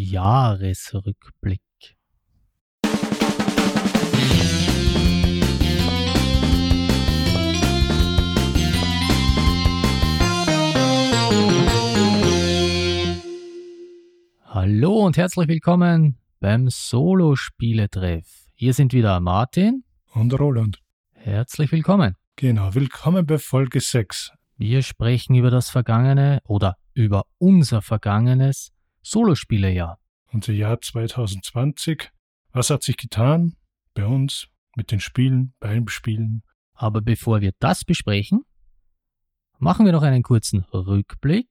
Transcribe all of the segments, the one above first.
Jahresrückblick. Hallo und herzlich willkommen beim Solo-Spieletreff. Hier sind wieder Martin und Roland. Herzlich willkommen. Genau, willkommen bei Folge 6. Wir sprechen über das vergangene oder über unser vergangenes Solospielejahr. Unser Jahr 2020. Was hat sich getan bei uns mit den Spielen, beim Spielen? Aber bevor wir das besprechen, machen wir noch einen kurzen Rückblick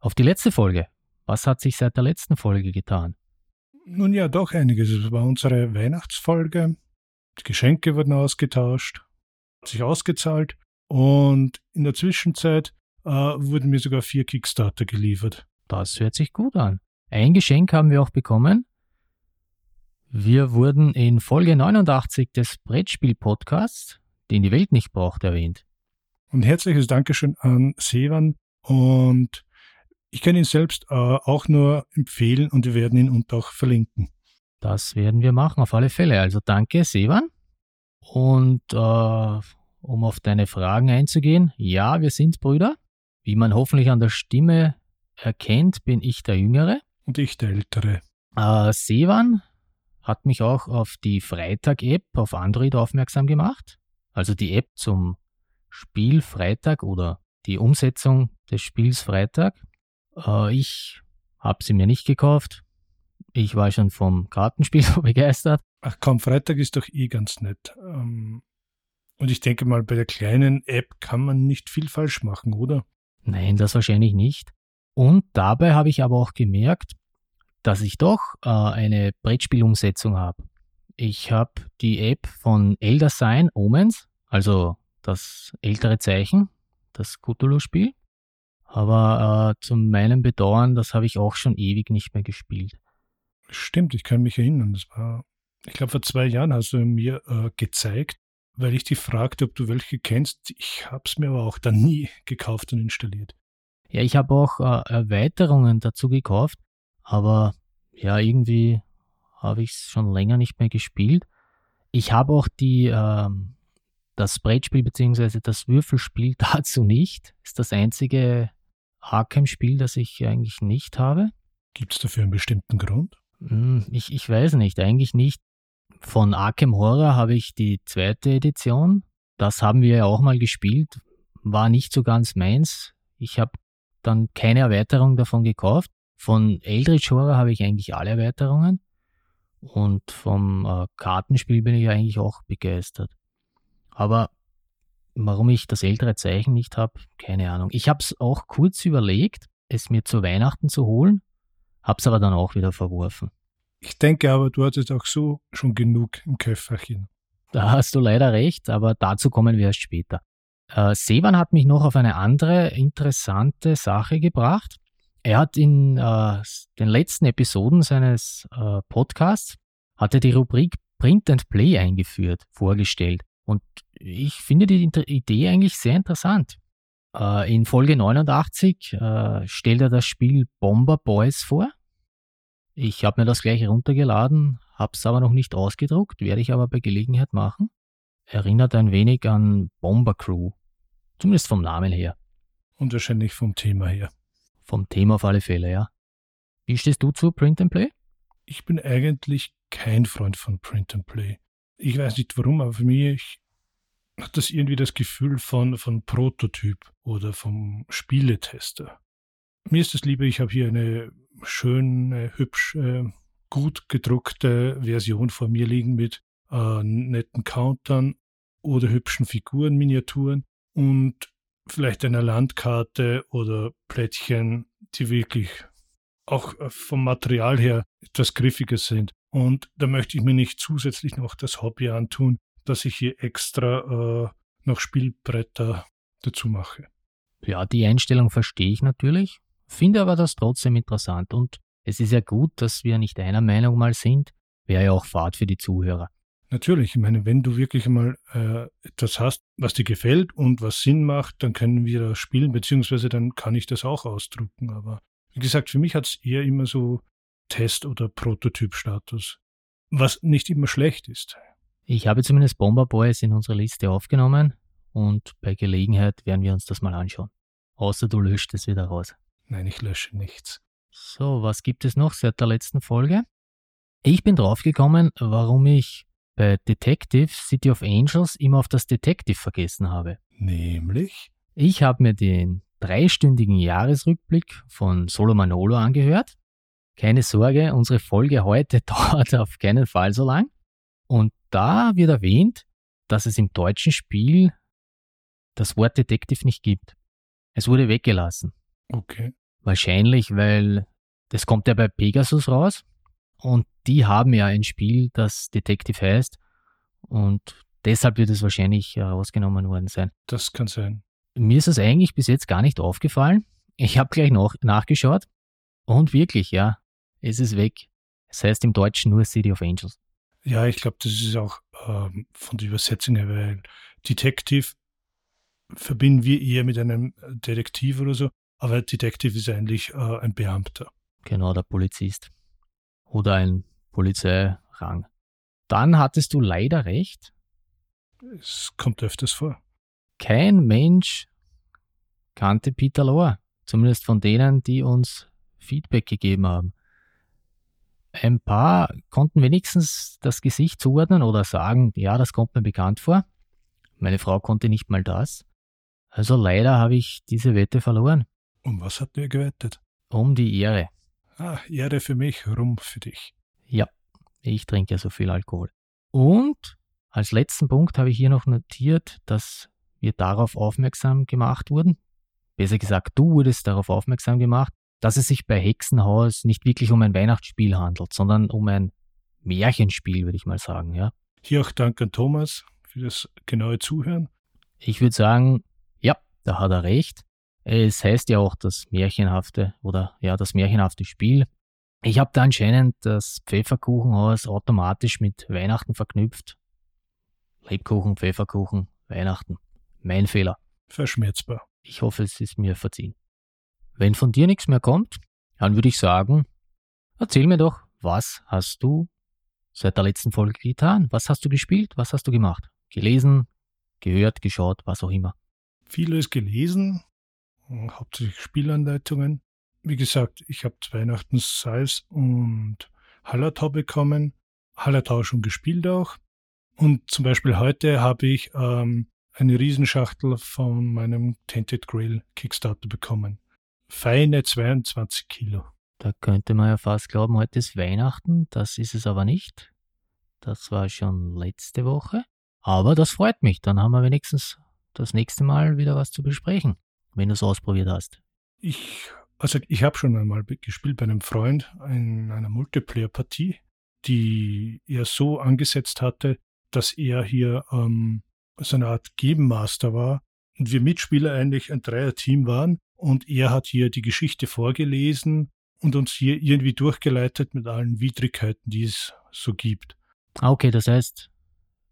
auf die letzte Folge. Was hat sich seit der letzten Folge getan? Nun ja, doch einiges. Es war unsere Weihnachtsfolge. Die Geschenke wurden ausgetauscht, hat sich ausgezahlt und in der Zwischenzeit äh, wurden mir sogar vier Kickstarter geliefert. Das hört sich gut an. Ein Geschenk haben wir auch bekommen. Wir wurden in Folge 89 des Brettspiel-Podcasts, den die Welt nicht braucht, erwähnt. Und herzliches Dankeschön an Sevan und ich kann ihn selbst äh, auch nur empfehlen und wir werden ihn und auch verlinken. Das werden wir machen, auf alle Fälle. Also danke, Sevan. Und äh, um auf deine Fragen einzugehen, ja, wir sind Brüder. Wie man hoffentlich an der Stimme erkennt, bin ich der Jüngere. Und ich der Ältere. Äh, Sevan hat mich auch auf die Freitag-App auf Android aufmerksam gemacht. Also die App zum Spiel Freitag oder die Umsetzung des Spiels Freitag. Äh, ich habe sie mir nicht gekauft. Ich war schon vom Kartenspiel so begeistert. Ach komm, Freitag ist doch eh ganz nett. Ähm, und ich denke mal, bei der kleinen App kann man nicht viel falsch machen, oder? Nein, das wahrscheinlich nicht. Und dabei habe ich aber auch gemerkt, dass ich doch äh, eine Brettspielumsetzung habe. Ich habe die App von Elder Sign Omens, also das ältere Zeichen, das Cthulhu-Spiel. Aber äh, zu meinem Bedauern, das habe ich auch schon ewig nicht mehr gespielt. Stimmt, ich kann mich erinnern. Das war, ich glaube, vor zwei Jahren hast du mir äh, gezeigt, weil ich dich fragte, ob du welche kennst. Ich habe es mir aber auch dann nie gekauft und installiert. Ja, ich habe auch äh, Erweiterungen dazu gekauft, aber ja, irgendwie habe ich es schon länger nicht mehr gespielt. Ich habe auch die, äh, das Brettspiel bzw. das Würfelspiel dazu nicht. Ist das einzige Arkham-Spiel, das ich eigentlich nicht habe. Gibt es dafür einen bestimmten Grund? Hm, ich, ich weiß nicht, eigentlich nicht. Von Arkham Horror habe ich die zweite Edition. Das haben wir ja auch mal gespielt. War nicht so ganz meins. Ich habe dann keine Erweiterung davon gekauft. Von Eldritch Horror habe ich eigentlich alle Erweiterungen. Und vom äh, Kartenspiel bin ich eigentlich auch begeistert. Aber Warum ich das ältere Zeichen nicht habe, keine Ahnung. Ich habe es auch kurz überlegt, es mir zu Weihnachten zu holen, habe es aber dann auch wieder verworfen. Ich denke aber, du hattest auch so schon genug im Köfferchen. Da hast du leider recht, aber dazu kommen wir erst später. Äh, Sevan hat mich noch auf eine andere interessante Sache gebracht. Er hat in äh, den letzten Episoden seines äh, Podcasts hatte die Rubrik Print and Play eingeführt, vorgestellt. Und ich finde die Idee eigentlich sehr interessant. Äh, in Folge 89 äh, stellt er das Spiel Bomber Boys vor. Ich habe mir das gleich heruntergeladen, habe es aber noch nicht ausgedruckt, werde ich aber bei Gelegenheit machen. Erinnert ein wenig an Bomber Crew, zumindest vom Namen her. Und wahrscheinlich vom Thema her. Vom Thema auf alle Fälle, ja. Wie stehst du zu Print and Play? Ich bin eigentlich kein Freund von Print and Play. Ich weiß nicht warum, aber für mich hat das irgendwie das Gefühl von, von Prototyp oder vom Spieletester. Mir ist es lieber, ich habe hier eine schöne, hübsch, äh, gut gedruckte Version vor mir liegen mit äh, netten Countern oder hübschen Figuren, Miniaturen und vielleicht einer Landkarte oder Plättchen, die wirklich auch äh, vom Material her etwas griffiger sind. Und da möchte ich mir nicht zusätzlich noch das Hobby antun, dass ich hier extra äh, noch Spielbretter dazu mache. Ja, die Einstellung verstehe ich natürlich, finde aber das trotzdem interessant und es ist ja gut, dass wir nicht einer Meinung mal sind, wäre ja auch Fahrt für die Zuhörer. Natürlich, ich meine, wenn du wirklich mal äh, etwas hast, was dir gefällt und was Sinn macht, dann können wir das spielen, beziehungsweise dann kann ich das auch ausdrucken. Aber wie gesagt, für mich hat es eher immer so Test- oder Prototyp-Status. Was nicht immer schlecht ist. Ich habe zumindest Bomber Boys in unsere Liste aufgenommen und bei Gelegenheit werden wir uns das mal anschauen. Außer du löscht es wieder raus. Nein, ich lösche nichts. So, was gibt es noch seit der letzten Folge? Ich bin draufgekommen, warum ich bei Detective City of Angels immer auf das Detective vergessen habe. Nämlich? Ich habe mir den dreistündigen Jahresrückblick von Solo Manolo angehört. Keine Sorge, unsere Folge heute dauert auf keinen Fall so lang. Und da wird erwähnt, dass es im deutschen Spiel das Wort Detective nicht gibt. Es wurde weggelassen. Okay. Wahrscheinlich, weil das kommt ja bei Pegasus raus und die haben ja ein Spiel, das Detective heißt und deshalb wird es wahrscheinlich herausgenommen worden sein. Das kann sein. Mir ist es eigentlich bis jetzt gar nicht aufgefallen. Ich habe gleich noch nachgeschaut und wirklich, ja, es ist weg. Es heißt im Deutschen nur City of Angels. Ja, ich glaube, das ist auch ähm, von der Übersetzung her, weil Detective verbinden wir eher mit einem Detektiv oder so, aber Detective ist eigentlich äh, ein Beamter. Genau, der Polizist. Oder ein Polizeirang. Dann hattest du leider recht. Es kommt öfters vor. Kein Mensch kannte Peter Lohr. Zumindest von denen, die uns Feedback gegeben haben. Ein paar konnten wenigstens das Gesicht zuordnen oder sagen, ja, das kommt mir bekannt vor. Meine Frau konnte nicht mal das. Also leider habe ich diese Wette verloren. Um was habt ihr gewettet? Um die Ehre. Ah, Ehre für mich, Rum für dich. Ja, ich trinke ja so viel Alkohol. Und als letzten Punkt habe ich hier noch notiert, dass wir darauf aufmerksam gemacht wurden. Besser gesagt, du wurdest darauf aufmerksam gemacht, dass es sich bei Hexenhaus nicht wirklich um ein Weihnachtsspiel handelt, sondern um ein Märchenspiel, würde ich mal sagen, ja. Hier auch Dank an Thomas für das genaue Zuhören. Ich würde sagen, ja, da hat er recht. Es heißt ja auch das märchenhafte oder ja, das märchenhafte Spiel. Ich habe da anscheinend das Pfefferkuchenhaus automatisch mit Weihnachten verknüpft. Lebkuchen, Pfefferkuchen, Weihnachten. Mein Fehler. Verschmerzbar. Ich hoffe, es ist mir verziehen. Wenn von dir nichts mehr kommt, dann würde ich sagen, erzähl mir doch, was hast du seit der letzten Folge getan? Was hast du gespielt? Was hast du gemacht? Gelesen, gehört, geschaut, was auch immer. Vieles gelesen, hauptsächlich Spielanleitungen. Wie gesagt, ich habe zu Weihnachten Size und Hallertau bekommen. Hallertau schon gespielt auch. Und zum Beispiel heute habe ich ähm, eine Riesenschachtel von meinem Tented Grill Kickstarter bekommen. Feine 22 Kilo. Da könnte man ja fast glauben, heute ist Weihnachten. Das ist es aber nicht. Das war schon letzte Woche. Aber das freut mich. Dann haben wir wenigstens das nächste Mal wieder was zu besprechen, wenn du es ausprobiert hast. Ich, also ich habe schon einmal gespielt bei einem Freund in einer Multiplayer-Partie, die er so angesetzt hatte, dass er hier ähm, so eine Art Game Master war und wir Mitspieler eigentlich ein Dreier-Team waren und er hat hier die Geschichte vorgelesen und uns hier irgendwie durchgeleitet mit allen Widrigkeiten, die es so gibt. Ah, okay, das heißt,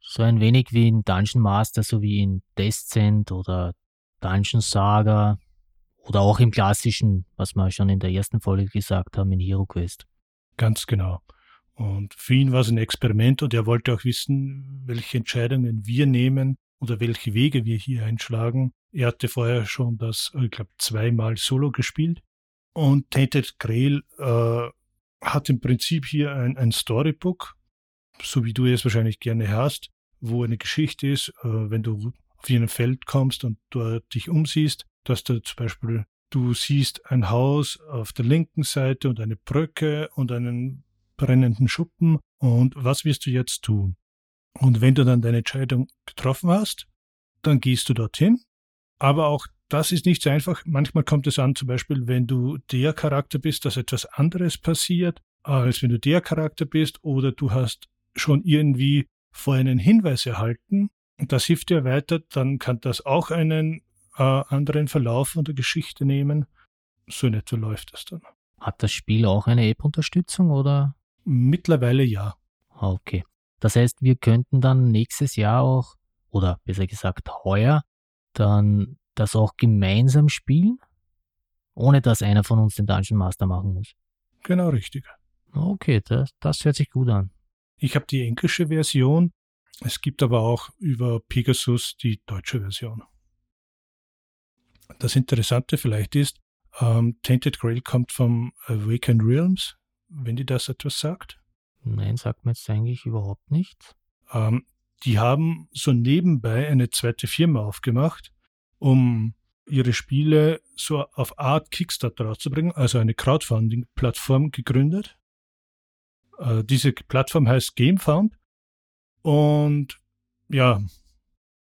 so ein wenig wie in Dungeon Master, so wie in Descent oder Dungeon Saga oder auch im klassischen, was wir schon in der ersten Folge gesagt haben, in Hero Quest. Ganz genau. Und für ihn war es ein Experiment und er wollte auch wissen, welche Entscheidungen wir nehmen oder welche Wege wir hier einschlagen. Er hatte vorher schon das, ich glaube, zweimal Solo gespielt. Und Tainted Grail äh, hat im Prinzip hier ein, ein Storybook, so wie du es wahrscheinlich gerne hast, wo eine Geschichte ist, äh, wenn du auf jenem Feld kommst und dort dich umsiehst, dass du zum Beispiel, du siehst ein Haus auf der linken Seite und eine Brücke und einen brennenden Schuppen und was wirst du jetzt tun? Und wenn du dann deine Entscheidung getroffen hast, dann gehst du dorthin. Aber auch das ist nicht so einfach. Manchmal kommt es an, zum Beispiel, wenn du der Charakter bist, dass etwas anderes passiert, als wenn du der Charakter bist oder du hast schon irgendwie vorher einen Hinweis erhalten das hilft dir weiter, dann kann das auch einen äh, anderen Verlauf von der Geschichte nehmen. So in etwa läuft es dann. Hat das Spiel auch eine App-Unterstützung oder? Mittlerweile ja. Ah, okay. Das heißt, wir könnten dann nächstes Jahr auch, oder besser gesagt heuer, dann das auch gemeinsam spielen, ohne dass einer von uns den Dungeon Master machen muss. Genau richtig. Okay, das, das hört sich gut an. Ich habe die englische Version. Es gibt aber auch über Pegasus die deutsche Version. Das Interessante vielleicht ist, ähm, Tainted Grail kommt vom Awakened Realms, wenn die das etwas sagt. Nein, sagt mir jetzt eigentlich überhaupt nichts. Ähm, die haben so nebenbei eine zweite Firma aufgemacht, um ihre Spiele so auf Art Kickstarter rauszubringen, also eine Crowdfunding-Plattform gegründet. Äh, diese Plattform heißt GameFound und ja,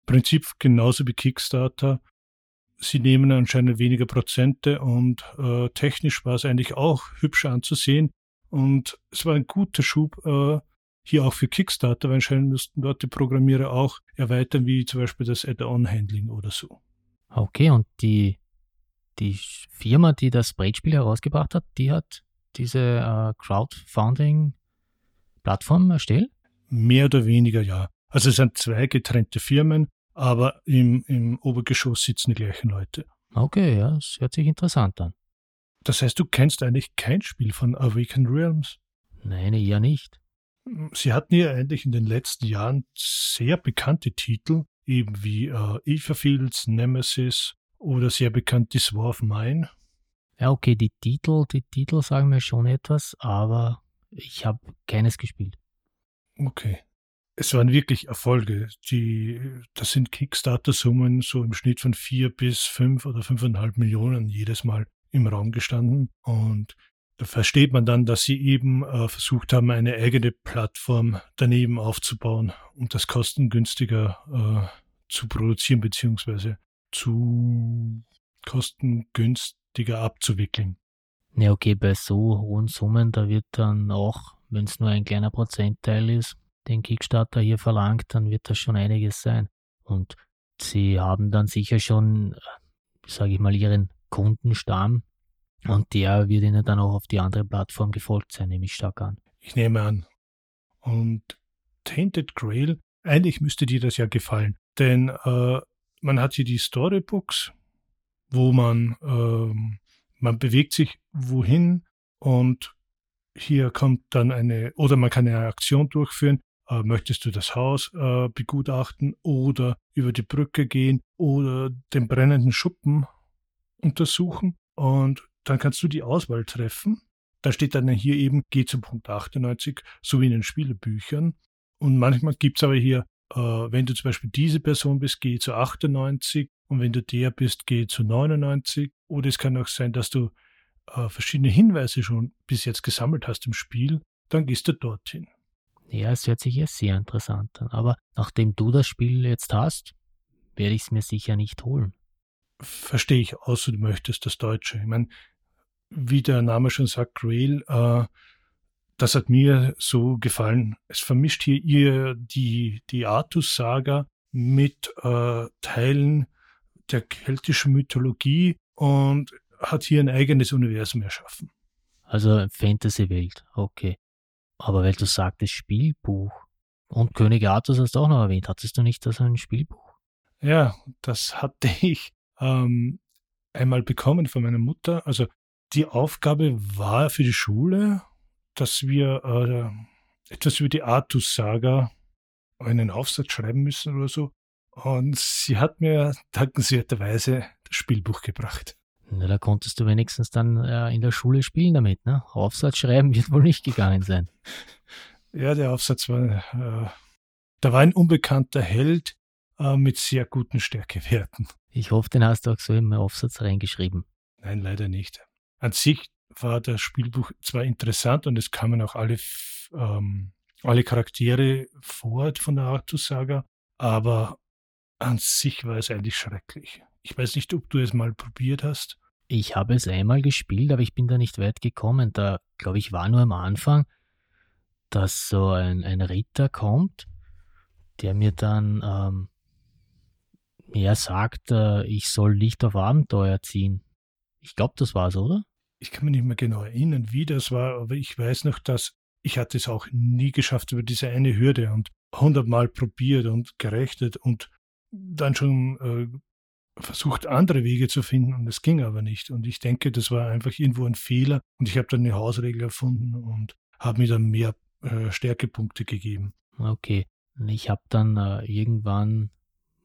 Prinzip genauso wie Kickstarter. Sie nehmen anscheinend weniger Prozente und äh, technisch war es eigentlich auch hübsch anzusehen. Und es war ein guter Schub äh, hier auch für Kickstarter, weil anscheinend müssten dort die Programmierer auch erweitern, wie zum Beispiel das Add-on-Handling oder so. Okay, und die, die Firma, die das Brettspiel herausgebracht hat, die hat diese äh, Crowdfunding-Plattform erstellt? Mehr oder weniger, ja. Also es sind zwei getrennte Firmen, aber im, im Obergeschoss sitzen die gleichen Leute. Okay, ja, das hört sich interessant an. Das heißt, du kennst eigentlich kein Spiel von Awakened Realms? Nein, eher nicht. Sie hatten ja eigentlich in den letzten Jahren sehr bekannte Titel, eben wie äh, Everfields, Nemesis oder sehr bekannt This War of Mine. Ja, okay, die Titel, die Titel sagen mir schon etwas, aber ich habe keines gespielt. Okay. Es waren wirklich Erfolge. Die, das sind Kickstarter-Summen so im Schnitt von vier bis fünf oder fünfeinhalb Millionen jedes Mal im Raum gestanden. Und da versteht man dann, dass sie eben äh, versucht haben, eine eigene Plattform daneben aufzubauen, um das kostengünstiger äh, zu produzieren, beziehungsweise zu kostengünstiger abzuwickeln. Ja, okay, bei so hohen Summen, da wird dann auch, wenn es nur ein kleiner Prozentteil ist, den Kickstarter hier verlangt, dann wird das schon einiges sein. Und sie haben dann sicher schon, sage ich mal, ihren Kundenstamm und der wird ihnen dann auch auf die andere Plattform gefolgt sein, nehme ich stark an. Ich nehme an. Und Tainted Grail, eigentlich müsste dir das ja gefallen, denn äh, man hat hier die Storybooks, wo man, äh, man bewegt sich wohin und hier kommt dann eine, oder man kann eine Aktion durchführen, äh, möchtest du das Haus äh, begutachten oder über die Brücke gehen oder den brennenden Schuppen untersuchen und dann kannst du die Auswahl treffen. Da steht dann hier eben, geh zu Punkt 98, so wie in den Spielebüchern. Und manchmal gibt es aber hier, äh, wenn du zum Beispiel diese Person bist, geh zu 98 und wenn du der bist, geh zu 99. Oder es kann auch sein, dass du äh, verschiedene Hinweise schon bis jetzt gesammelt hast im Spiel, dann gehst du dorthin. Ja, es hört sich ja sehr interessant an. Aber nachdem du das Spiel jetzt hast, werde ich es mir sicher nicht holen verstehe ich, außer du möchtest das Deutsche. Ich meine, wie der Name schon sagt, Grail, äh, das hat mir so gefallen. Es vermischt hier ihr die, die Artus-Saga mit äh, Teilen der keltischen Mythologie und hat hier ein eigenes Universum erschaffen. Also Fantasy-Welt, okay. Aber weil du sagtest Spielbuch und König Artus hast du auch noch erwähnt, hattest du nicht das ein Spielbuch? Ja, das hatte ich ähm, einmal bekommen von meiner Mutter. Also die Aufgabe war für die Schule, dass wir äh, etwas über die Artus-Saga einen Aufsatz schreiben müssen oder so. Und sie hat mir dankenswerterweise das Spielbuch gebracht. Na, da konntest du wenigstens dann äh, in der Schule spielen damit, ne? Aufsatz schreiben wird wohl nicht gegangen sein. Ja, der Aufsatz war, äh, da war ein unbekannter Held äh, mit sehr guten Stärkewerten. Ich hoffe, den hast du auch so im Aufsatz reingeschrieben. Nein, leider nicht. An sich war das Spielbuch zwar interessant und es kamen auch alle, ähm, alle Charaktere vor von der Artus-Saga, aber an sich war es eigentlich schrecklich. Ich weiß nicht, ob du es mal probiert hast. Ich habe es einmal gespielt, aber ich bin da nicht weit gekommen. Da, glaube ich, war nur am Anfang, dass so ein, ein Ritter kommt, der mir dann ähm, sagt, äh, ich soll nicht auf Abenteuer ziehen. Ich glaube, das war's, oder? Ich kann mich nicht mehr genau erinnern, wie das war, aber ich weiß noch, dass ich hatte es auch nie geschafft über diese eine Hürde und hundertmal probiert und gerechnet und dann schon äh, versucht, andere Wege zu finden und es ging aber nicht. Und ich denke, das war einfach irgendwo ein Fehler und ich habe dann eine Hausregel erfunden und haben mir dann mehr äh, Stärkepunkte gegeben. Okay. Ich habe dann äh, irgendwann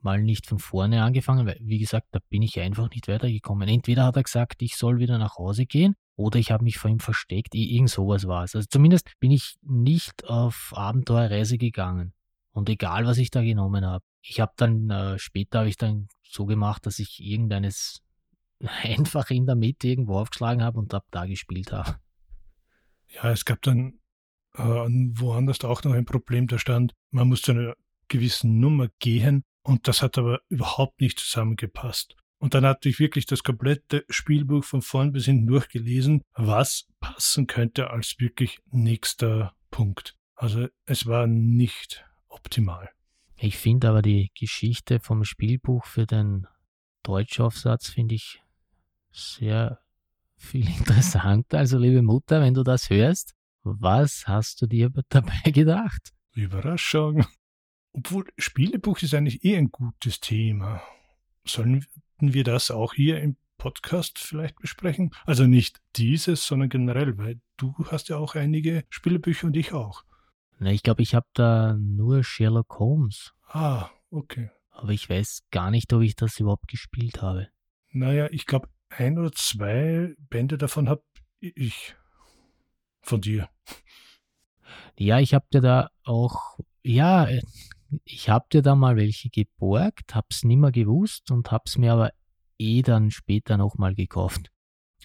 mal nicht von vorne angefangen, weil, wie gesagt, da bin ich einfach nicht weitergekommen. Entweder hat er gesagt, ich soll wieder nach Hause gehen, oder ich habe mich vor ihm versteckt. Irgend sowas war es. Also zumindest bin ich nicht auf Abenteuerreise gegangen. Und egal, was ich da genommen habe. Ich habe dann, äh, später habe ich dann so gemacht, dass ich irgendeines einfach in der Mitte irgendwo aufgeschlagen habe und ab da gespielt habe. Ja, es gab dann äh, woanders auch noch ein Problem, da stand, man muss zu einer gewissen Nummer gehen und das hat aber überhaupt nicht zusammengepasst. Und dann hatte ich wirklich das komplette Spielbuch von vorn bis hinten durchgelesen, was passen könnte als wirklich nächster Punkt. Also es war nicht optimal. Ich finde aber die Geschichte vom Spielbuch für den Deutschaufsatz finde ich sehr viel interessanter. Also liebe Mutter, wenn du das hörst, was hast du dir dabei gedacht? Überraschung. Obwohl Spielebuch ist eigentlich eh ein gutes Thema. Sollen wir das auch hier im Podcast vielleicht besprechen? Also nicht dieses, sondern generell, weil du hast ja auch einige Spielebücher und ich auch. Na, ich glaube, ich habe da nur Sherlock Holmes. Ah, okay. Aber ich weiß gar nicht, ob ich das überhaupt gespielt habe. Naja, ich glaube, ein oder zwei Bände davon habe ich von dir. Ja, ich habe dir da auch, ja, ich habe dir da mal welche geborgt, hab's nimmer gewusst und hab's mir aber eh dann später nochmal gekauft.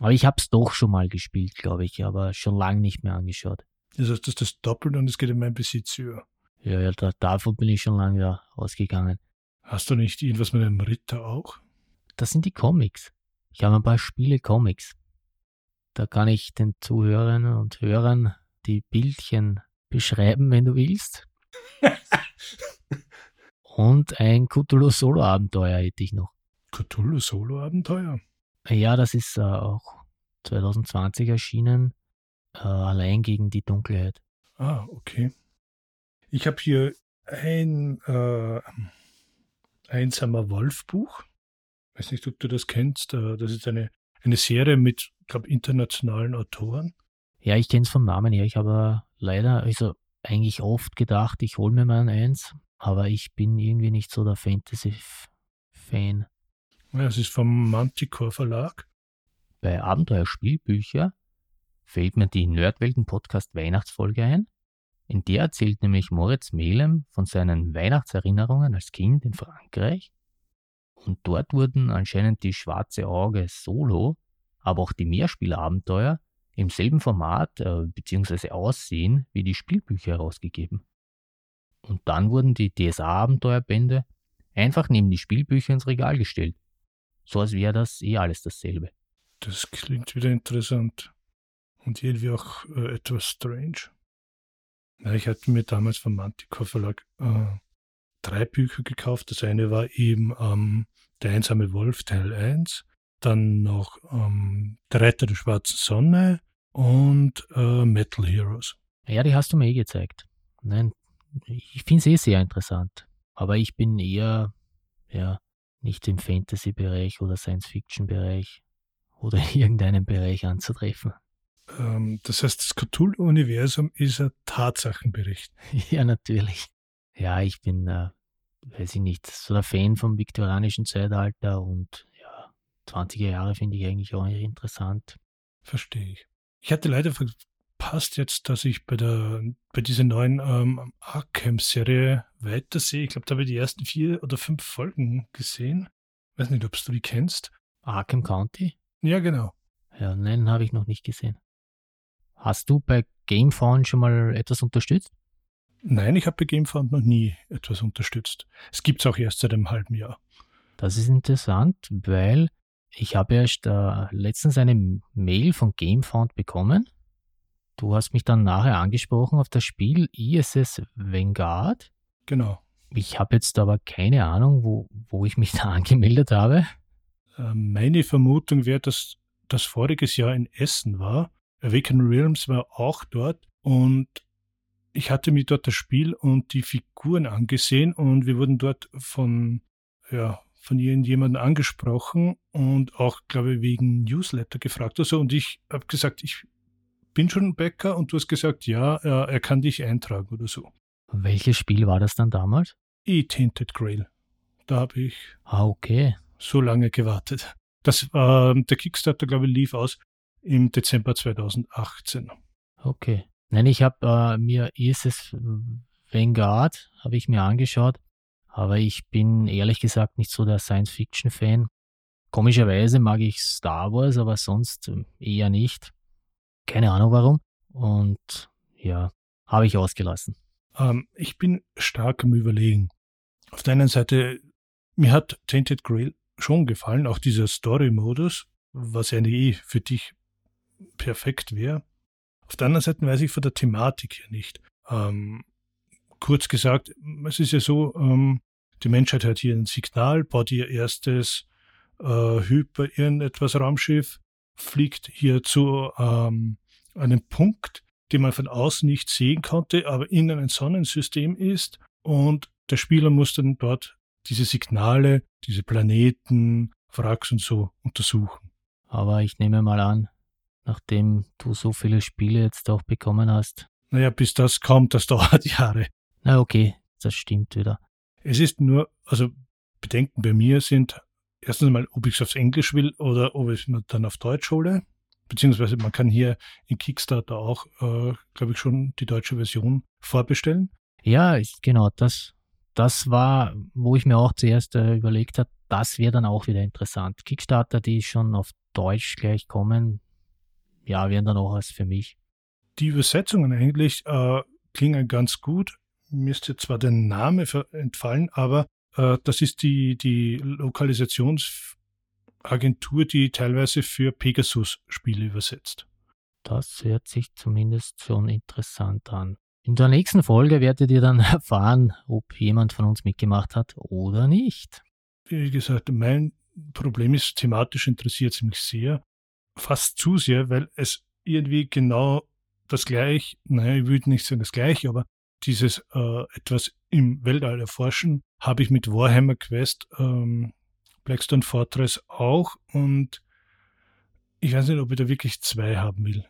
Aber ich hab's doch schon mal gespielt, glaube ich, aber schon lange nicht mehr angeschaut. Das heißt, das ist das doppelt und es geht in meinen Besitz über. Ja, ja, da, davon bin ich schon lange ja ausgegangen. Hast du nicht irgendwas mit einem Ritter auch? Das sind die Comics. Ich habe ein paar Spiele Comics. Da kann ich den Zuhörern und Hörern die Bildchen beschreiben, wenn du willst. und ein Cthulhu Solo Abenteuer hätte ich noch. Cthulhu Solo Abenteuer? Ja, das ist äh, auch 2020 erschienen. Äh, allein gegen die Dunkelheit. Ah, okay. Ich habe hier ein äh, einsamer Wolf-Buch. Weiß nicht, ob du das kennst. Äh, das ist eine, eine Serie mit, glaube internationalen Autoren. Ja, ich kenne es vom Namen her. Ich habe leider, also eigentlich oft gedacht, ich hole mir mal eins, aber ich bin irgendwie nicht so der Fantasy-Fan. Ja, es ist vom Manticore Verlag. Bei Abenteuerspielbücher fällt mir die Nerdwelten-Podcast Weihnachtsfolge ein. In der erzählt nämlich Moritz Melem von seinen Weihnachtserinnerungen als Kind in Frankreich. Und dort wurden anscheinend die Schwarze Auge Solo, aber auch die Mehrspielabenteuer im selben Format äh, bzw. Aussehen wie die Spielbücher herausgegeben. Und dann wurden die DSA-Abenteuerbände einfach neben die Spielbücher ins Regal gestellt. So als wäre das eh alles dasselbe. Das klingt wieder interessant. Und irgendwie auch äh, etwas strange. Ja, ich hatte mir damals vom Manticore Verlag äh, drei Bücher gekauft. Das eine war eben ähm, Der einsame Wolf Teil 1, dann noch ähm, Der Retter der schwarzen Sonne und äh, Metal Heroes. Ja, die hast du mir eh gezeigt. Nein, ich finde es eh sehr interessant. Aber ich bin eher, ja, nicht im Fantasy-Bereich oder Science-Fiction-Bereich oder in irgendeinem Bereich anzutreffen. Ähm, das heißt, das Cthulhu-Universum ist ein Tatsachenbericht. ja, natürlich. Ja, ich bin, äh, weiß ich nicht, so der Fan vom viktorianischen Zeitalter und ja, 20er Jahre finde ich eigentlich auch interessant. Verstehe ich. Ich hatte leider verpasst jetzt, dass ich bei der bei dieser neuen ähm, Arkham-Serie weitersehe. Ich glaube, da habe ich die ersten vier oder fünf Folgen gesehen. Weiß nicht, ob du die kennst. Arkham County? Ja, genau. Ja, nein, habe ich noch nicht gesehen. Hast du bei GameFound schon mal etwas unterstützt? Nein, ich habe bei GameFound noch nie etwas unterstützt. Es gibt es auch erst seit einem halben Jahr. Das ist interessant, weil ich habe erst äh, letztens eine Mail von GameFound bekommen. Du hast mich dann nachher angesprochen auf das Spiel ISS Vanguard. Genau. Ich habe jetzt aber keine Ahnung, wo, wo ich mich da angemeldet habe. Äh, meine Vermutung wäre, dass das voriges Jahr in Essen war. Awaken Realms war auch dort und ich hatte mir dort das Spiel und die Figuren angesehen und wir wurden dort von, ja, von irgendjemandem angesprochen und auch, glaube ich, wegen Newsletter gefragt oder so. Und ich habe gesagt, ich bin schon ein Bäcker und du hast gesagt, ja, er, er kann dich eintragen oder so. Welches Spiel war das dann damals? E-Tinted Grail. Da habe ich Ah, okay. so lange gewartet. Das, äh, der Kickstarter, glaube ich, lief aus im Dezember 2018. Okay. Nein, ich habe äh, mir ISS Vanguard habe ich mir angeschaut, aber ich bin ehrlich gesagt nicht so der Science-Fiction-Fan. Komischerweise mag ich Star Wars, aber sonst ähm, eher nicht. Keine Ahnung warum. Und ja, habe ich ausgelassen. Ähm, ich bin stark am Überlegen. Auf der einen Seite, mir hat Tainted Grail schon gefallen, auch dieser Story-Modus, was ja eh für dich perfekt wäre. Auf der anderen Seite weiß ich von der Thematik her nicht. Ähm, kurz gesagt, es ist ja so, ähm, die Menschheit hat hier ein Signal, baut ihr erstes äh, Hyper irgendetwas Raumschiff, fliegt hier zu ähm, einem Punkt, den man von außen nicht sehen konnte, aber in einem Sonnensystem ist und der Spieler muss dann dort diese Signale, diese Planeten, Wracks und so untersuchen. Aber ich nehme mal an, nachdem du so viele Spiele jetzt auch bekommen hast. Naja, bis das kommt, das dauert Jahre. Na okay, das stimmt wieder. Es ist nur, also Bedenken bei mir sind erstens einmal, ob ich es aufs Englisch will oder ob ich es dann auf Deutsch hole. Beziehungsweise man kann hier in Kickstarter auch, äh, glaube ich, schon die deutsche Version vorbestellen. Ja, ich, genau, das, das war, wo ich mir auch zuerst äh, überlegt habe, das wäre dann auch wieder interessant. Kickstarter, die schon auf Deutsch gleich kommen, ja, wären dann auch was für mich. Die Übersetzungen eigentlich äh, klingen ganz gut. Mir ist jetzt zwar der Name entfallen, aber äh, das ist die, die Lokalisationsagentur, die teilweise für Pegasus-Spiele übersetzt. Das hört sich zumindest schon interessant an. In der nächsten Folge werdet ihr dann erfahren, ob jemand von uns mitgemacht hat oder nicht. Wie gesagt, mein Problem ist, thematisch interessiert es mich sehr. Fast zu sehr, weil es irgendwie genau das gleiche, naja, ich würde nicht sagen das gleiche, aber dieses äh, etwas im Weltall erforschen, habe ich mit Warhammer Quest ähm, Blackstone Fortress auch und ich weiß nicht, ob ich da wirklich zwei haben will.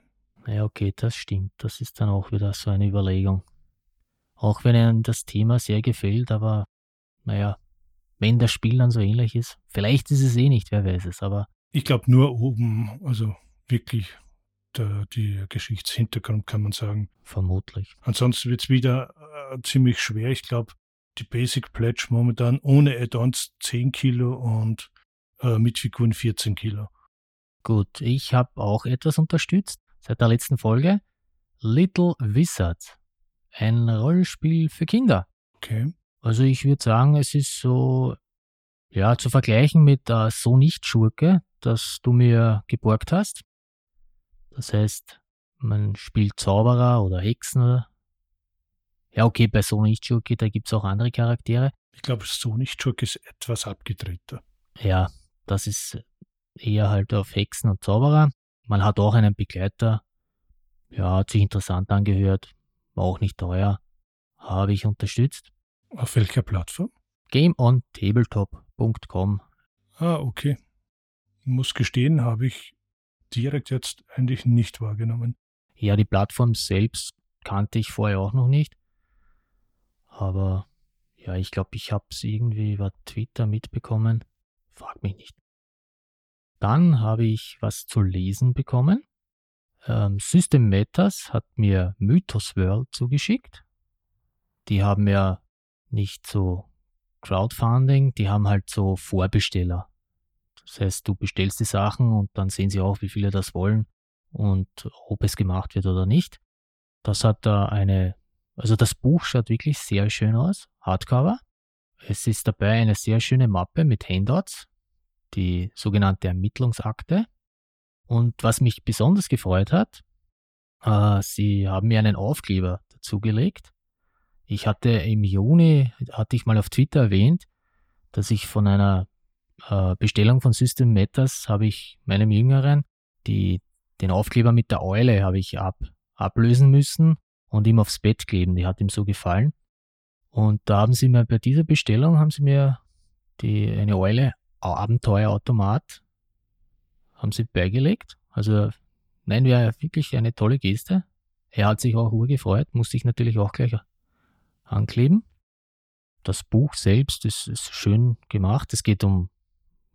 Ja, okay, das stimmt. Das ist dann auch wieder so eine Überlegung. Auch wenn Ihnen das Thema sehr gefällt, aber naja, wenn das Spiel dann so ähnlich ist, vielleicht ist es eh nicht, wer weiß es, aber. Ich glaube nur oben, also wirklich der, die Geschichtshintergrund, kann man sagen. Vermutlich. Ansonsten wird es wieder äh, ziemlich schwer. Ich glaube, die Basic Pledge momentan ohne Add-ons 10 Kilo und äh, mit Figuren 14 Kilo. Gut, ich habe auch etwas unterstützt seit der letzten Folge. Little Wizard. Ein Rollenspiel für Kinder. Okay. Also ich würde sagen, es ist so, ja, zu vergleichen mit äh, So nicht Schurke, das du mir geborgt hast. Das heißt, man spielt Zauberer oder Hexen oder. Ja, okay, bei So nicht Schurke, da gibt es auch andere Charaktere. Ich glaube, So nicht Schurke ist etwas abgedrehter. Ja, das ist eher halt auf Hexen und Zauberer. Man hat auch einen Begleiter. Ja, hat sich interessant angehört. War auch nicht teuer. Habe ich unterstützt. Auf welcher Plattform? GameOnTabletop.com. Ah, okay. Muss gestehen, habe ich direkt jetzt eigentlich nicht wahrgenommen. Ja, die Plattform selbst kannte ich vorher auch noch nicht. Aber ja, ich glaube, ich habe es irgendwie über Twitter mitbekommen. Frag mich nicht. Dann habe ich was zu lesen bekommen. Ähm, System Matters hat mir Mythos World zugeschickt. Die haben ja nicht so Crowdfunding, die haben halt so Vorbesteller. Das heißt, du bestellst die Sachen und dann sehen sie auch, wie viele das wollen und ob es gemacht wird oder nicht. Das hat da eine, also das Buch schaut wirklich sehr schön aus, Hardcover. Es ist dabei eine sehr schöne Mappe mit Handouts, die sogenannte Ermittlungsakte. Und was mich besonders gefreut hat, äh, sie haben mir einen Aufkleber dazugelegt. Ich hatte im Juni, hatte ich mal auf Twitter erwähnt, dass ich von einer äh, Bestellung von System Matters habe ich meinem Jüngeren die, den Aufkleber mit der Eule habe ich ab, ablösen müssen und ihm aufs Bett kleben. Die hat ihm so gefallen. Und da haben sie mir bei dieser Bestellung haben sie mir die, eine Eule Abenteuerautomat haben sie beigelegt. Also nein, wäre wirklich eine tolle Geste. Er hat sich auch urgefreut, musste ich natürlich auch gleich ankleben. Das Buch selbst ist, ist schön gemacht. Es geht um,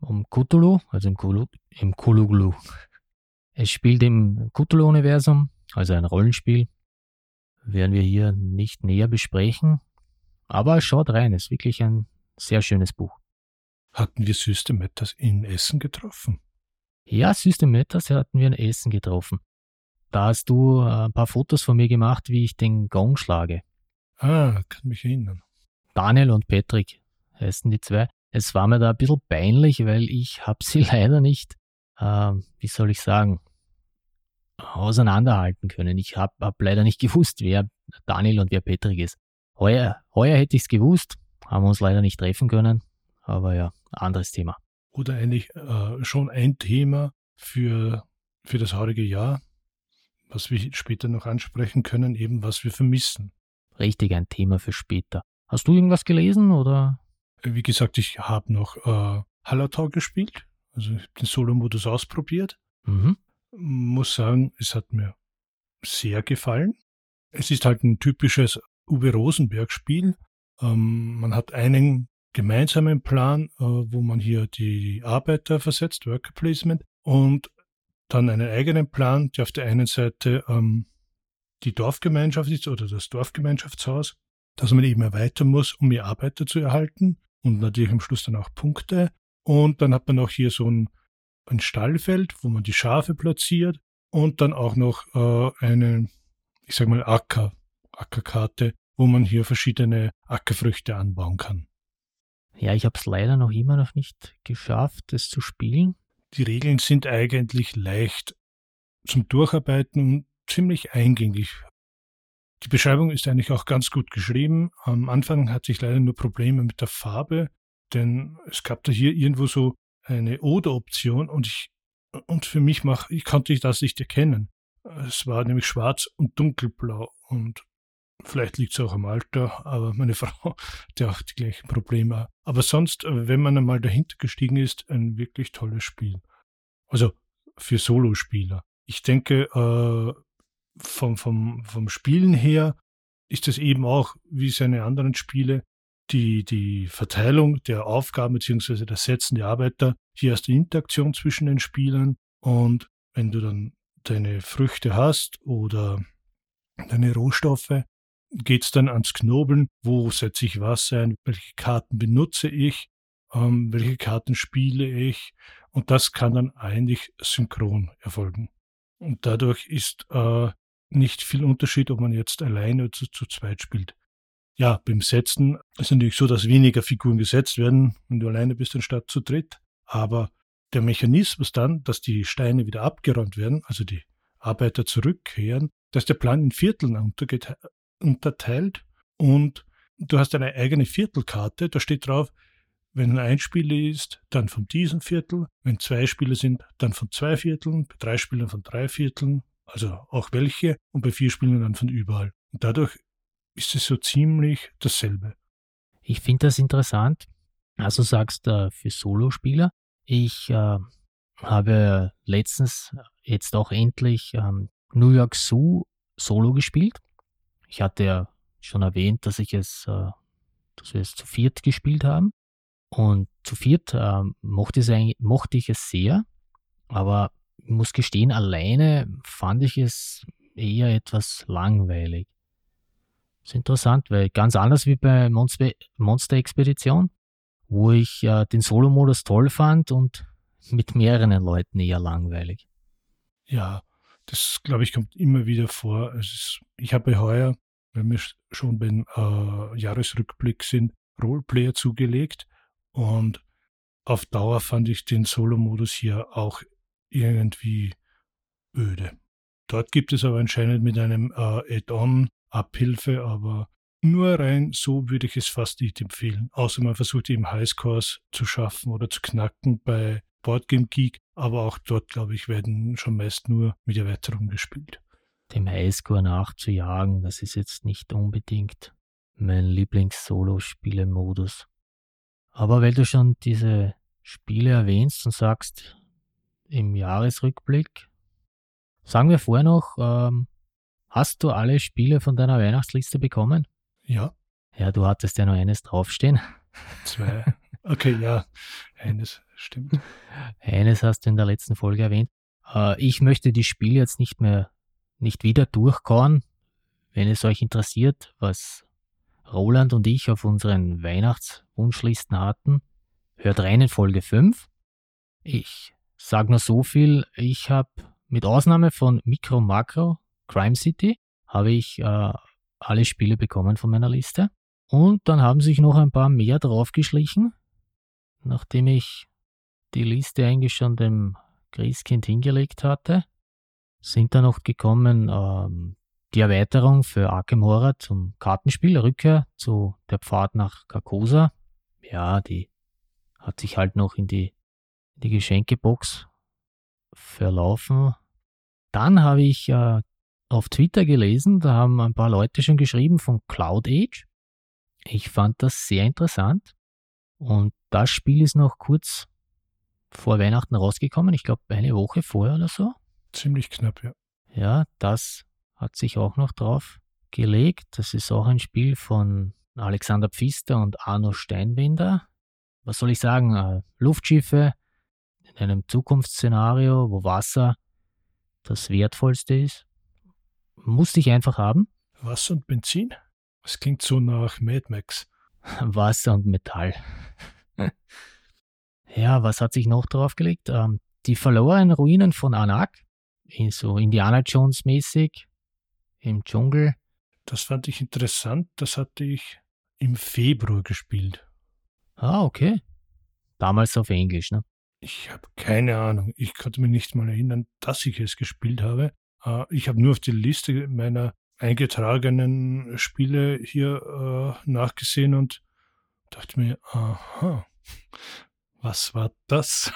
um Cthulhu, also im, Kulu, im Kuluglu. Es spielt im Cthulhu-Universum, also ein Rollenspiel. Werden wir hier nicht näher besprechen. Aber schaut rein, ist wirklich ein sehr schönes Buch. Hatten wir System Matters in Essen getroffen? Ja, System Matters hatten wir in Essen getroffen. Da hast du äh, ein paar Fotos von mir gemacht, wie ich den Gong schlage. Ah, kann mich erinnern. Daniel und Patrick heißen die zwei. Es war mir da ein bisschen peinlich, weil ich habe sie leider nicht, äh, wie soll ich sagen, auseinanderhalten können. Ich habe hab leider nicht gewusst, wer Daniel und wer Patrick ist. Heuer, heuer hätte ich es gewusst, haben wir uns leider nicht treffen können, aber ja, anderes Thema. Oder eigentlich äh, schon ein Thema für, für das heurige Jahr, was wir später noch ansprechen können, eben was wir vermissen. Richtig, ein Thema für später. Hast du irgendwas gelesen oder? Wie gesagt, ich habe noch äh, Hallertau gespielt, also ich habe den Solo-Modus ausprobiert. Mhm. Muss sagen, es hat mir sehr gefallen. Es ist halt ein typisches Uwe Rosenberg-Spiel. Ähm, man hat einen gemeinsamen Plan, äh, wo man hier die Arbeiter versetzt, Worker Placement, und dann einen eigenen Plan, der auf der einen Seite ähm, die Dorfgemeinschaft ist oder das Dorfgemeinschaftshaus, dass man eben erweitern muss, um die Arbeiter zu erhalten und natürlich am Schluss dann auch Punkte. Und dann hat man auch hier so ein, ein Stallfeld, wo man die Schafe platziert und dann auch noch äh, eine, ich sag mal, Acker, Ackerkarte, wo man hier verschiedene Ackerfrüchte anbauen kann. Ja, ich habe es leider noch immer noch nicht geschafft, es zu spielen. Die Regeln sind eigentlich leicht zum Durcharbeiten und ziemlich eingängig. Die Beschreibung ist eigentlich auch ganz gut geschrieben. Am Anfang hatte ich leider nur Probleme mit der Farbe, denn es gab da hier irgendwo so eine Oder-Option und ich und für mich mach, ich konnte ich das nicht erkennen. Es war nämlich schwarz und dunkelblau und Vielleicht liegt es auch am Alter, aber meine Frau hat ja auch die gleichen Probleme. Aber sonst, wenn man einmal dahinter gestiegen ist, ein wirklich tolles Spiel. Also für Solospieler. Ich denke, äh, vom, vom, vom Spielen her ist es eben auch, wie seine anderen Spiele, die, die Verteilung der Aufgaben bzw. das Setzen der Arbeiter. Hier hast du Interaktion zwischen den Spielern und wenn du dann deine Früchte hast oder deine Rohstoffe, geht es dann ans Knobeln, wo setze ich was ein, welche Karten benutze ich, ähm, welche Karten spiele ich und das kann dann eigentlich synchron erfolgen. Und dadurch ist äh, nicht viel Unterschied, ob man jetzt alleine oder zu, zu zweit spielt. Ja, beim Setzen ist natürlich so, dass weniger Figuren gesetzt werden, wenn du alleine bist, anstatt zu dritt. Aber der Mechanismus dann, dass die Steine wieder abgeräumt werden, also die Arbeiter zurückkehren, dass der Plan in Vierteln unterteilt und du hast eine eigene Viertelkarte. Da steht drauf, wenn ein Spieler ist, dann von diesem Viertel. Wenn zwei Spieler sind, dann von zwei Vierteln. Bei drei Spielern von drei Vierteln. Also auch welche. Und bei vier Spielern dann von überall. Und dadurch ist es so ziemlich dasselbe. Ich finde das interessant. Also sagst du für Solospieler. Ich äh, habe letztens jetzt auch endlich ähm, New York Zoo Solo gespielt. Ich hatte ja schon erwähnt, dass ich es, äh, dass wir es zu viert gespielt haben. Und zu viert äh, mochte, es mochte ich es sehr, aber muss gestehen, alleine fand ich es eher etwas langweilig. Das ist interessant, weil ganz anders wie bei Monster, Expedition, wo ich äh, den Solo-Modus toll fand und mit mehreren Leuten eher langweilig. Ja, das glaube ich kommt immer wieder vor. Ist, ich habe heuer wenn wir schon beim äh, Jahresrückblick sind, Roleplayer zugelegt und auf Dauer fand ich den Solo-Modus hier auch irgendwie öde. Dort gibt es aber anscheinend mit einem äh, Add-on Abhilfe, aber nur rein so würde ich es fast nicht empfehlen. Außer man versucht eben Highscores zu schaffen oder zu knacken bei Boardgame Geek, aber auch dort, glaube ich, werden schon meist nur mit Erweiterung gespielt dem Highscore nachzujagen, das ist jetzt nicht unbedingt mein Lieblings-Solo-Spiele-Modus. Aber weil du schon diese Spiele erwähnst und sagst, im Jahresrückblick, Sagen wir vorher noch, ähm, hast du alle Spiele von deiner Weihnachtsliste bekommen? Ja. Ja, du hattest ja noch eines draufstehen. Zwei. Okay, ja, eines stimmt. Eines hast du in der letzten Folge erwähnt. Äh, ich möchte die Spiele jetzt nicht mehr, nicht wieder durchkauen. Wenn es euch interessiert, was Roland und ich auf unseren Weihnachtswunschlisten hatten, hört rein in Folge 5. Ich sage nur so viel, ich habe mit Ausnahme von Micro Macro Crime City, habe ich äh, alle Spiele bekommen von meiner Liste. Und dann haben sich noch ein paar mehr draufgeschlichen, nachdem ich die Liste eigentlich schon dem Christkind hingelegt hatte, sind da noch gekommen ähm, die Erweiterung für Arkham Horror zum Kartenspiel, Rückkehr zu der Pfad nach Carcosa. Ja, die hat sich halt noch in die, die Geschenkebox verlaufen. Dann habe ich äh, auf Twitter gelesen, da haben ein paar Leute schon geschrieben von Cloud Age. Ich fand das sehr interessant. Und das Spiel ist noch kurz vor Weihnachten rausgekommen. Ich glaube, eine Woche vorher oder so. Ziemlich knapp, ja. Ja, das hat sich auch noch drauf gelegt. Das ist auch ein Spiel von Alexander Pfister und Arno Steinwender. Was soll ich sagen? Äh, Luftschiffe in einem Zukunftsszenario, wo Wasser das Wertvollste ist. Musste ich einfach haben. Wasser und Benzin? Das klingt so nach Mad Max. Wasser und Metall. ja, was hat sich noch draufgelegt? Ähm, die verlorenen Ruinen von Anak. So Indiana Jones mäßig im Dschungel. Das fand ich interessant. Das hatte ich im Februar gespielt. Ah, okay. Damals auf Englisch, ne? Ich habe keine Ahnung. Ich konnte mich nicht mal erinnern, dass ich es gespielt habe. Äh, ich habe nur auf die Liste meiner eingetragenen Spiele hier äh, nachgesehen und dachte mir, aha, was war das?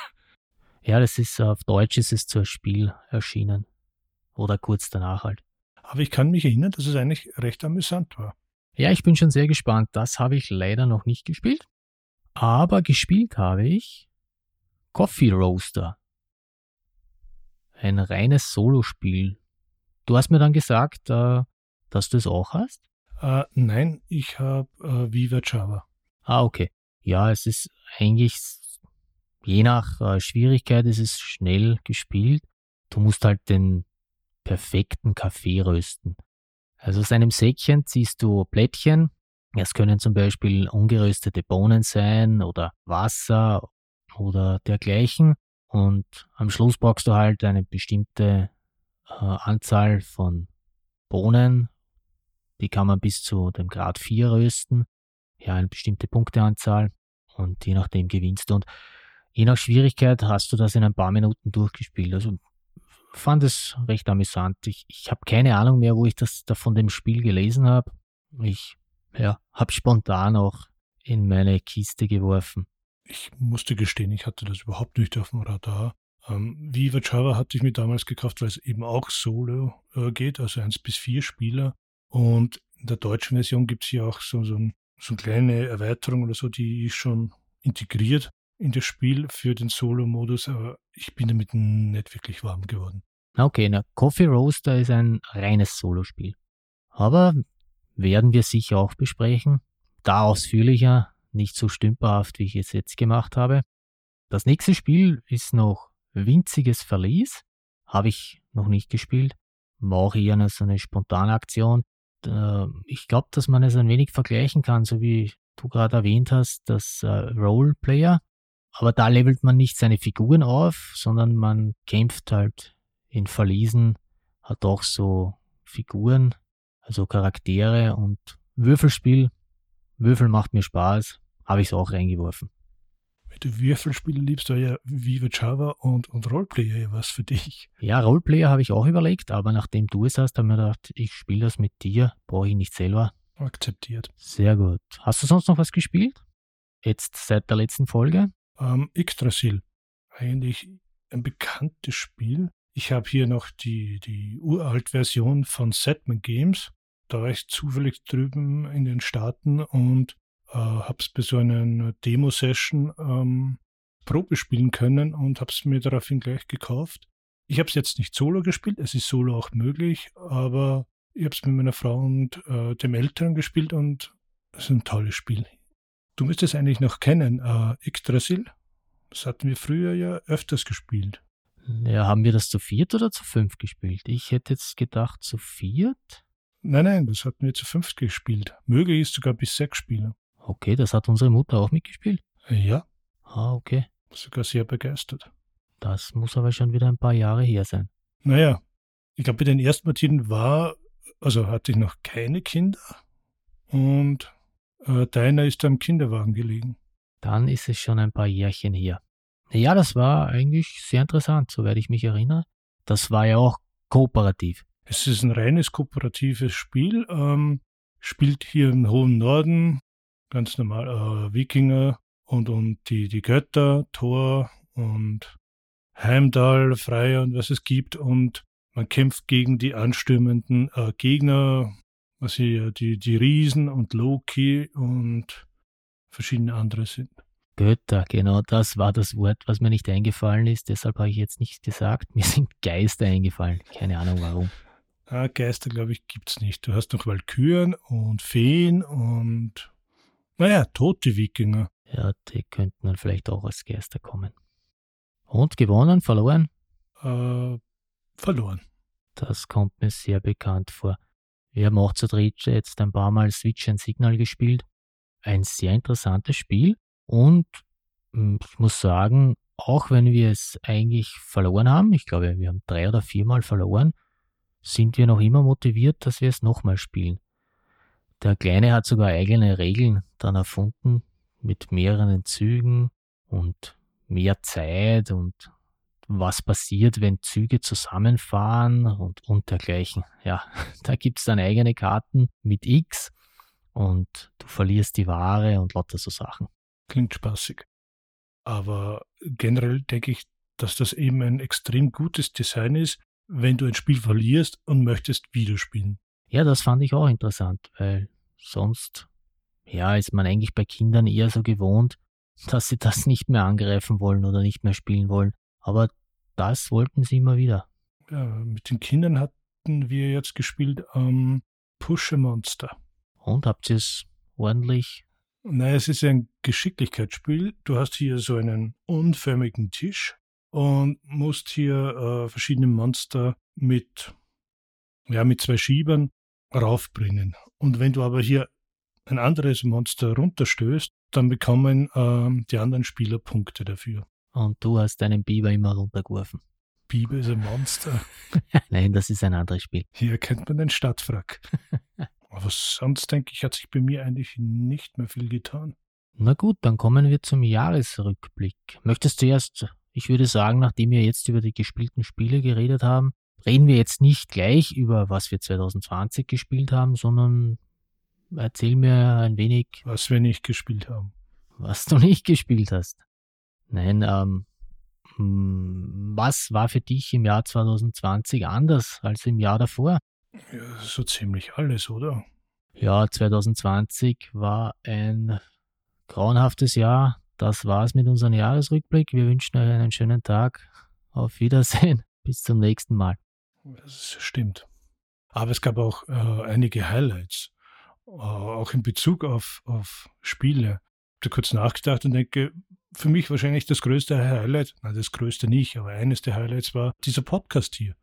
Ja, das ist auf Deutsch ist es zur Spiel erschienen. Oder kurz danach halt. Aber ich kann mich erinnern, dass es eigentlich recht amüsant war. Ja, ich bin schon sehr gespannt. Das habe ich leider noch nicht gespielt. Aber gespielt habe ich Coffee Roaster. Ein reines Solospiel. Du hast mir dann gesagt, äh, dass du es auch hast? Äh, nein, ich habe äh, Viva Java. Ah, okay. Ja, es ist eigentlich, je nach äh, Schwierigkeit ist es schnell gespielt. Du musst halt den perfekten Kaffee rösten. Also aus einem Säckchen ziehst du Plättchen. Es können zum Beispiel ungeröstete Bohnen sein oder Wasser oder dergleichen. Und am Schluss brauchst du halt eine bestimmte äh, Anzahl von Bohnen. Die kann man bis zu dem Grad 4 rösten. Ja, eine bestimmte Punkteanzahl. Und je nachdem gewinnst du. Und je nach Schwierigkeit hast du das in ein paar Minuten durchgespielt. Also fand es recht amüsant. Ich, ich habe keine Ahnung mehr, wo ich das da von dem Spiel gelesen habe. Ich ja, habe spontan auch in meine Kiste geworfen. Ich musste gestehen, ich hatte das überhaupt nicht auf dem Radar. Ähm, Viva Java hatte ich mir damals gekauft, weil es eben auch Solo äh, geht, also eins bis vier Spieler. Und in der deutschen Version gibt es ja auch so, so, ein, so eine kleine Erweiterung oder so, die ist schon integriert in das Spiel für den Solo-Modus, aber ich bin damit nicht wirklich warm geworden. Okay, na, Coffee Roaster ist ein reines Solospiel. Aber werden wir sicher auch besprechen. Da ausführlicher, nicht so stümperhaft, wie ich es jetzt gemacht habe. Das nächste Spiel ist noch Winziges Verlies. Habe ich noch nicht gespielt. War eher so eine spontane Aktion. Ich glaube, dass man es ein wenig vergleichen kann, so wie du gerade erwähnt hast, das äh, Roleplayer. Aber da levelt man nicht seine Figuren auf, sondern man kämpft halt in Verliesen, hat auch so Figuren, also Charaktere und Würfelspiel. Würfel macht mir Spaß, habe ich es auch reingeworfen. Wenn du Würfelspiele liebst, war ja Viva Java und, und Roleplayer ja was für dich. Ja, Roleplayer habe ich auch überlegt, aber nachdem du es hast, habe ich mir gedacht, ich spiele das mit dir, brauche ich nicht selber. Akzeptiert. Sehr gut. Hast du sonst noch was gespielt? Jetzt seit der letzten Folge? Ähm, Yggdrasil. Eigentlich ein bekanntes Spiel. Ich habe hier noch die, die Uralt-Version von Setman Games. Da war ich zufällig drüben in den Staaten und äh, habe es bei so einer Demo-Session ähm, Probe spielen können und habe es mir daraufhin gleich gekauft. Ich habe es jetzt nicht solo gespielt, es ist solo auch möglich, aber ich habe es mit meiner Frau und äh, dem Eltern gespielt und es ist ein tolles Spiel. Du müsstest es eigentlich noch kennen, äh, Yggdrasil. Das hatten wir früher ja öfters gespielt. Ja, haben wir das zu viert oder zu fünf gespielt? Ich hätte jetzt gedacht zu viert. Nein, nein, das hatten wir zu fünf gespielt. Möglich ist sogar bis sechs Spieler. Okay, das hat unsere Mutter auch mitgespielt. Ja. Ah, okay. Sogar sehr begeistert. Das muss aber schon wieder ein paar Jahre her sein. Naja, ich glaube, bei den ersten Partien war, also hatte ich noch keine Kinder und äh, deiner ist am Kinderwagen gelegen. Dann ist es schon ein paar Jährchen her. Ja, das war eigentlich sehr interessant, soweit ich mich erinnere. Das war ja auch kooperativ. Es ist ein reines kooperatives Spiel. Ähm, spielt hier im hohen Norden, ganz normal äh, Wikinger und, und die, die Götter, Thor und Heimdall, Freya und was es gibt. Und man kämpft gegen die anstürmenden äh, Gegner, was hier die, die Riesen und Loki und verschiedene andere sind. Götter, genau das war das Wort, was mir nicht eingefallen ist. Deshalb habe ich jetzt nicht gesagt. Mir sind Geister eingefallen. Keine Ahnung warum. Ah, Geister, glaube ich, gibt es nicht. Du hast noch Walküren und Feen und, naja, tote Wikinger. Ja, die könnten dann vielleicht auch als Geister kommen. Und gewonnen, verloren? Äh, verloren. Das kommt mir sehr bekannt vor. Wir haben auch zu dritt jetzt ein paar Mal Switch and Signal gespielt. Ein sehr interessantes Spiel und hm, ich muss sagen, auch wenn wir es eigentlich verloren haben, ich glaube, wir haben drei oder viermal verloren, sind wir noch immer motiviert, dass wir es nochmal spielen. Der Kleine hat sogar eigene Regeln dann erfunden mit mehreren Zügen und mehr Zeit und was passiert, wenn Züge zusammenfahren und, und dergleichen. Ja, da gibt's dann eigene Karten mit X und du verlierst die Ware und lauter so Sachen. Klingt spaßig. Aber generell denke ich, dass das eben ein extrem gutes Design ist, wenn du ein Spiel verlierst und möchtest wieder spielen. Ja, das fand ich auch interessant, weil sonst, ja, ist man eigentlich bei Kindern eher so gewohnt, dass sie das nicht mehr angreifen wollen oder nicht mehr spielen wollen. Aber das wollten sie immer wieder. Ja, mit den Kindern hatten wir jetzt gespielt ähm, Push a Monster. Und habt ihr es ordentlich Nein, es ist ein Geschicklichkeitsspiel. Du hast hier so einen unförmigen Tisch und musst hier äh, verschiedene Monster mit, ja, mit zwei Schiebern raufbringen. Und wenn du aber hier ein anderes Monster runterstößt, dann bekommen äh, die anderen Spieler Punkte dafür. Und du hast deinen Biber immer runtergeworfen. Biber ist ein Monster. Nein, das ist ein anderes Spiel. Hier kennt man den Stadtwrack. Aber sonst denke ich, hat sich bei mir eigentlich nicht mehr viel getan. Na gut, dann kommen wir zum Jahresrückblick. Möchtest du erst, ich würde sagen, nachdem wir jetzt über die gespielten Spiele geredet haben, reden wir jetzt nicht gleich über, was wir 2020 gespielt haben, sondern erzähl mir ein wenig. Was wir nicht gespielt haben. Was du nicht gespielt hast. Nein, ähm, hm, was war für dich im Jahr 2020 anders als im Jahr davor? Ja, so ziemlich alles, oder? Ja, 2020 war ein grauenhaftes Jahr. Das war's mit unserem Jahresrückblick. Wir wünschen euch einen schönen Tag. Auf Wiedersehen. Bis zum nächsten Mal. Das stimmt. Aber es gab auch äh, einige Highlights, äh, auch in Bezug auf, auf Spiele. Ich habe kurz nachgedacht und denke, für mich wahrscheinlich das größte Highlight, nein, das größte nicht, aber eines der Highlights war dieser Podcast hier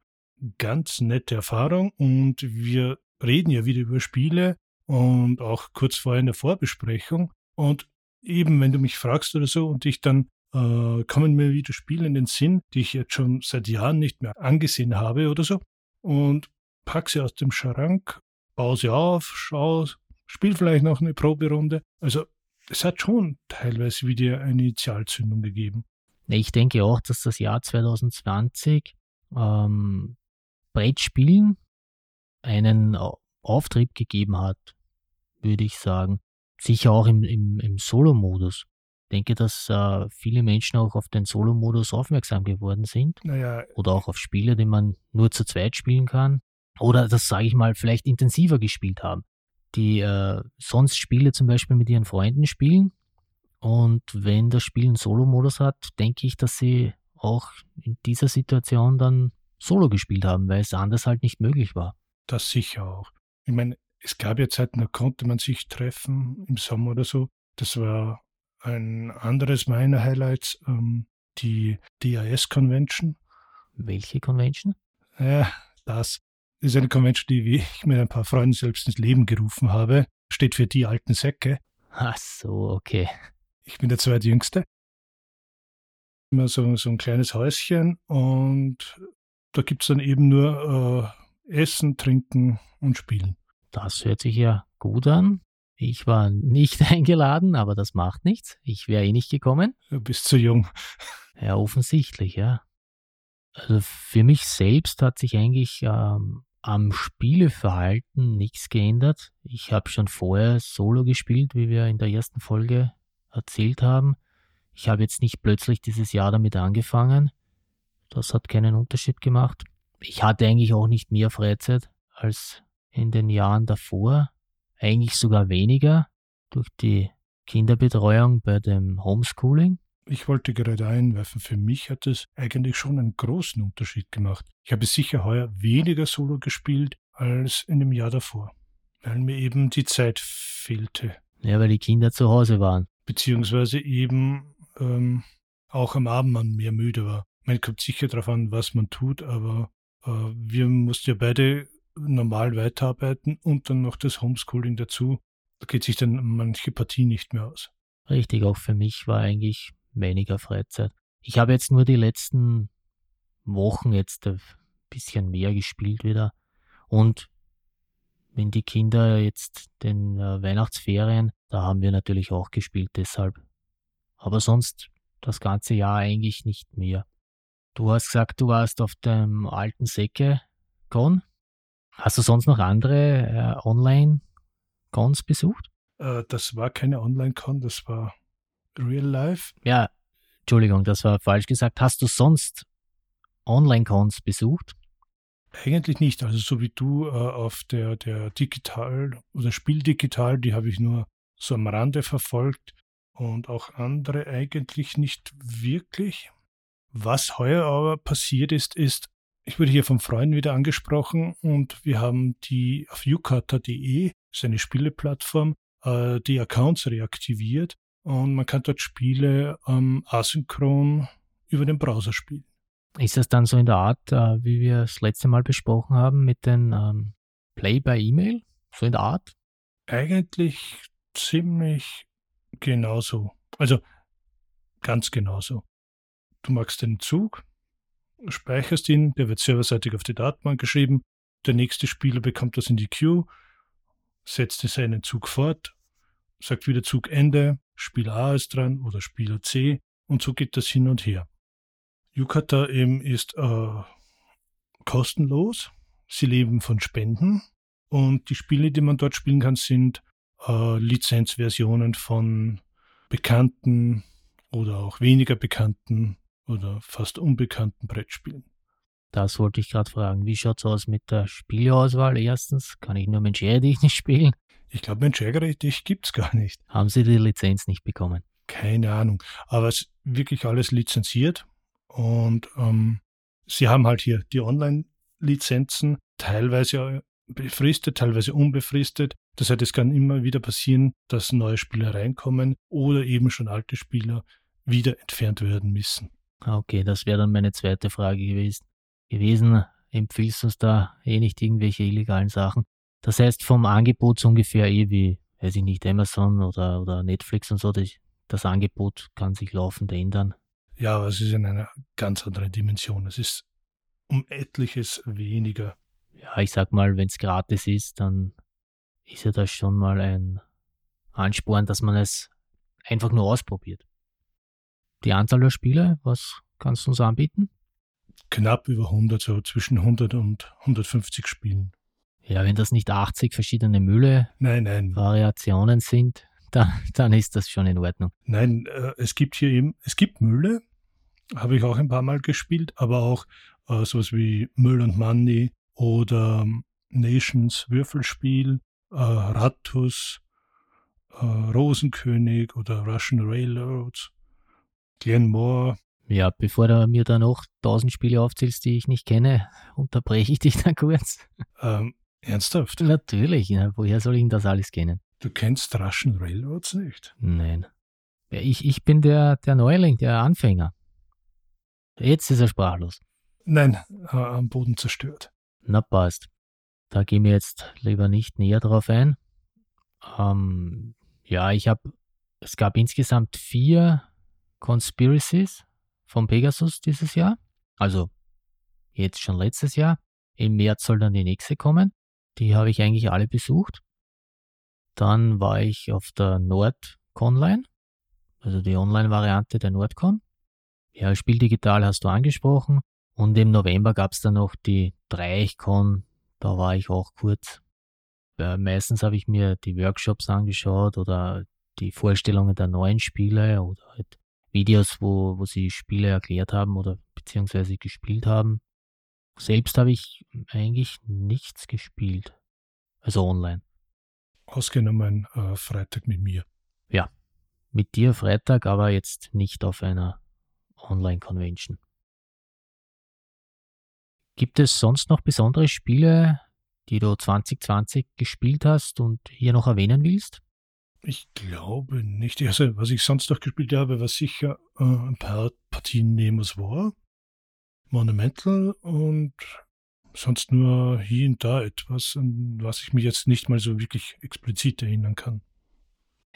ganz nette Erfahrung und wir reden ja wieder über Spiele und auch kurz vorher in der Vorbesprechung. Und eben, wenn du mich fragst oder so und ich dann äh, kommen mir wieder Spiele in den Sinn, die ich jetzt schon seit Jahren nicht mehr angesehen habe oder so und pack sie aus dem Schrank, baue sie auf, schau, spiel vielleicht noch eine Proberunde. Also es hat schon teilweise wieder eine Initialzündung gegeben. Ich denke auch, dass das Jahr 2020 ähm, Brettspielen einen Auftrieb gegeben hat, würde ich sagen. Sicher auch im, im, im Solo-Modus. Ich denke, dass äh, viele Menschen auch auf den Solo-Modus aufmerksam geworden sind. Naja. Oder auch auf Spiele, die man nur zu zweit spielen kann. Oder das sage ich mal, vielleicht intensiver gespielt haben. Die äh, sonst Spiele zum Beispiel mit ihren Freunden spielen. Und wenn das Spiel einen Solo-Modus hat, denke ich, dass sie auch in dieser Situation dann Solo gespielt haben, weil es anders halt nicht möglich war. Das sicher auch. Ich meine, es gab ja Zeiten, da konnte man sich treffen im Sommer oder so. Das war ein anderes meiner Highlights, ähm, die DAS-Convention. Welche Convention? Ja, das ist eine Convention, die ich mit ein paar Freunden selbst ins Leben gerufen habe. Steht für die alten Säcke. Ach so, okay. Ich bin der zweitjüngste. Immer so, so ein kleines Häuschen und da gibt es dann eben nur äh, Essen, Trinken und Spielen. Das hört sich ja gut an. Ich war nicht eingeladen, aber das macht nichts. Ich wäre eh nicht gekommen. Du bist zu jung. Ja, offensichtlich, ja. Also für mich selbst hat sich eigentlich ähm, am Spieleverhalten nichts geändert. Ich habe schon vorher Solo gespielt, wie wir in der ersten Folge erzählt haben. Ich habe jetzt nicht plötzlich dieses Jahr damit angefangen. Das hat keinen Unterschied gemacht. Ich hatte eigentlich auch nicht mehr Freizeit als in den Jahren davor. Eigentlich sogar weniger durch die Kinderbetreuung bei dem Homeschooling. Ich wollte gerade einwerfen, für mich hat es eigentlich schon einen großen Unterschied gemacht. Ich habe sicher heuer weniger Solo gespielt als in dem Jahr davor, weil mir eben die Zeit fehlte. Ja, weil die Kinder zu Hause waren. Beziehungsweise eben ähm, auch am Abend man mehr müde war. Man kommt sicher darauf an, was man tut, aber äh, wir mussten ja beide normal weiterarbeiten und dann noch das Homeschooling dazu. Da geht sich dann manche Partie nicht mehr aus. Richtig, auch für mich war eigentlich weniger Freizeit. Ich habe jetzt nur die letzten Wochen jetzt ein bisschen mehr gespielt wieder. Und wenn die Kinder jetzt den äh, Weihnachtsferien, da haben wir natürlich auch gespielt deshalb. Aber sonst das ganze Jahr eigentlich nicht mehr. Du hast gesagt, du warst auf dem alten Säcke-Con. Hast du sonst noch andere äh, Online-Cons besucht? Äh, das war keine Online-Con, das war Real Life? Ja, Entschuldigung, das war falsch gesagt. Hast du sonst Online-Cons besucht? Eigentlich nicht. Also so wie du äh, auf der, der Digital oder Spieldigital, die habe ich nur so am Rande verfolgt und auch andere eigentlich nicht wirklich. Was heuer aber passiert ist, ist, ich wurde hier von Freunden wieder angesprochen und wir haben die auf ukata.de, seine Spieleplattform, äh, die Accounts reaktiviert und man kann dort Spiele ähm, asynchron über den Browser spielen. Ist das dann so in der Art, äh, wie wir es letzte Mal besprochen haben, mit den ähm, Play by E-Mail? So in der Art? Eigentlich ziemlich genauso. Also ganz genauso. Du magst den Zug, speicherst ihn, der wird serverseitig auf die Datenbank geschrieben, der nächste Spieler bekommt das in die Queue, setzt seinen Zug fort, sagt wieder Zug Ende, Spieler A ist dran oder Spieler C und so geht das hin und her. Yukata eben ist äh, kostenlos. Sie leben von Spenden und die Spiele, die man dort spielen kann, sind äh, Lizenzversionen von bekannten oder auch weniger bekannten oder fast unbekannten Brettspielen. Das wollte ich gerade fragen. Wie schaut es aus mit der Spieleauswahl? Erstens, kann ich nur Mensch dich nicht spielen? Ich glaube, Mensch dich gibt es gar nicht. Haben Sie die Lizenz nicht bekommen? Keine Ahnung. Aber es ist wirklich alles lizenziert. Und ähm, sie haben halt hier die Online-Lizenzen, teilweise befristet, teilweise unbefristet. Das heißt, es kann immer wieder passieren, dass neue Spieler reinkommen oder eben schon alte Spieler wieder entfernt werden müssen. Okay, das wäre dann meine zweite Frage gewesen. gewesen. Empfiehlst du uns da eh nicht irgendwelche illegalen Sachen? Das heißt, vom Angebot so ungefähr eh wie, weiß ich nicht, Amazon oder, oder Netflix und so, das, das Angebot kann sich laufend ändern. Ja, aber es ist in einer ganz anderen Dimension. Es ist um etliches weniger. Ja, ich sag mal, wenn es gratis ist, dann ist ja das schon mal ein Ansporn, dass man es einfach nur ausprobiert. Die Anzahl der Spiele, was kannst du uns anbieten? Knapp über 100, so zwischen 100 und 150 Spielen. Ja, wenn das nicht 80 verschiedene Mühle nein, nein. Variationen sind, dann, dann ist das schon in Ordnung. Nein, äh, es gibt hier eben, es gibt Mühle, habe ich auch ein paar Mal gespielt, aber auch äh, sowas wie Müll und Money oder ähm, Nations Würfelspiel, äh, Rattus, äh, Rosenkönig oder Russian Railroads, Glenmore. Ja, bevor du mir da noch tausend Spiele aufzählst, die ich nicht kenne, unterbreche ich dich dann kurz. Ähm, ernsthaft? Natürlich, ja, woher soll ich denn das alles kennen? Du kennst Russian Railroads nicht? Nein. Ich, ich bin der, der Neuling, der Anfänger. Jetzt ist er sprachlos. Nein, äh, am Boden zerstört. Na passt. Da gehen wir jetzt lieber nicht näher drauf ein. Ähm, ja, ich habe, es gab insgesamt vier Conspiracies von Pegasus dieses Jahr. Also jetzt schon letztes Jahr. Im März soll dann die nächste kommen. Die habe ich eigentlich alle besucht. Dann war ich auf der NordConline, also die Online-Variante der NordCon. Ja, Spiel digital hast du angesprochen. Und im November gab es dann noch die DreichCon. Da war ich auch kurz. Äh, meistens habe ich mir die Workshops angeschaut oder die Vorstellungen der neuen Spiele oder halt Videos, wo, wo sie Spiele erklärt haben oder beziehungsweise gespielt haben. Selbst habe ich eigentlich nichts gespielt. Also online. Ausgenommen äh, Freitag mit mir. Ja, mit dir Freitag, aber jetzt nicht auf einer Online-Convention. Gibt es sonst noch besondere Spiele, die du 2020 gespielt hast und hier noch erwähnen willst? Ich glaube nicht. Also, was ich sonst noch gespielt habe, war sicher äh, ein paar Partien Nemos War, Monumental und sonst nur hier und da etwas, an was ich mich jetzt nicht mal so wirklich explizit erinnern kann.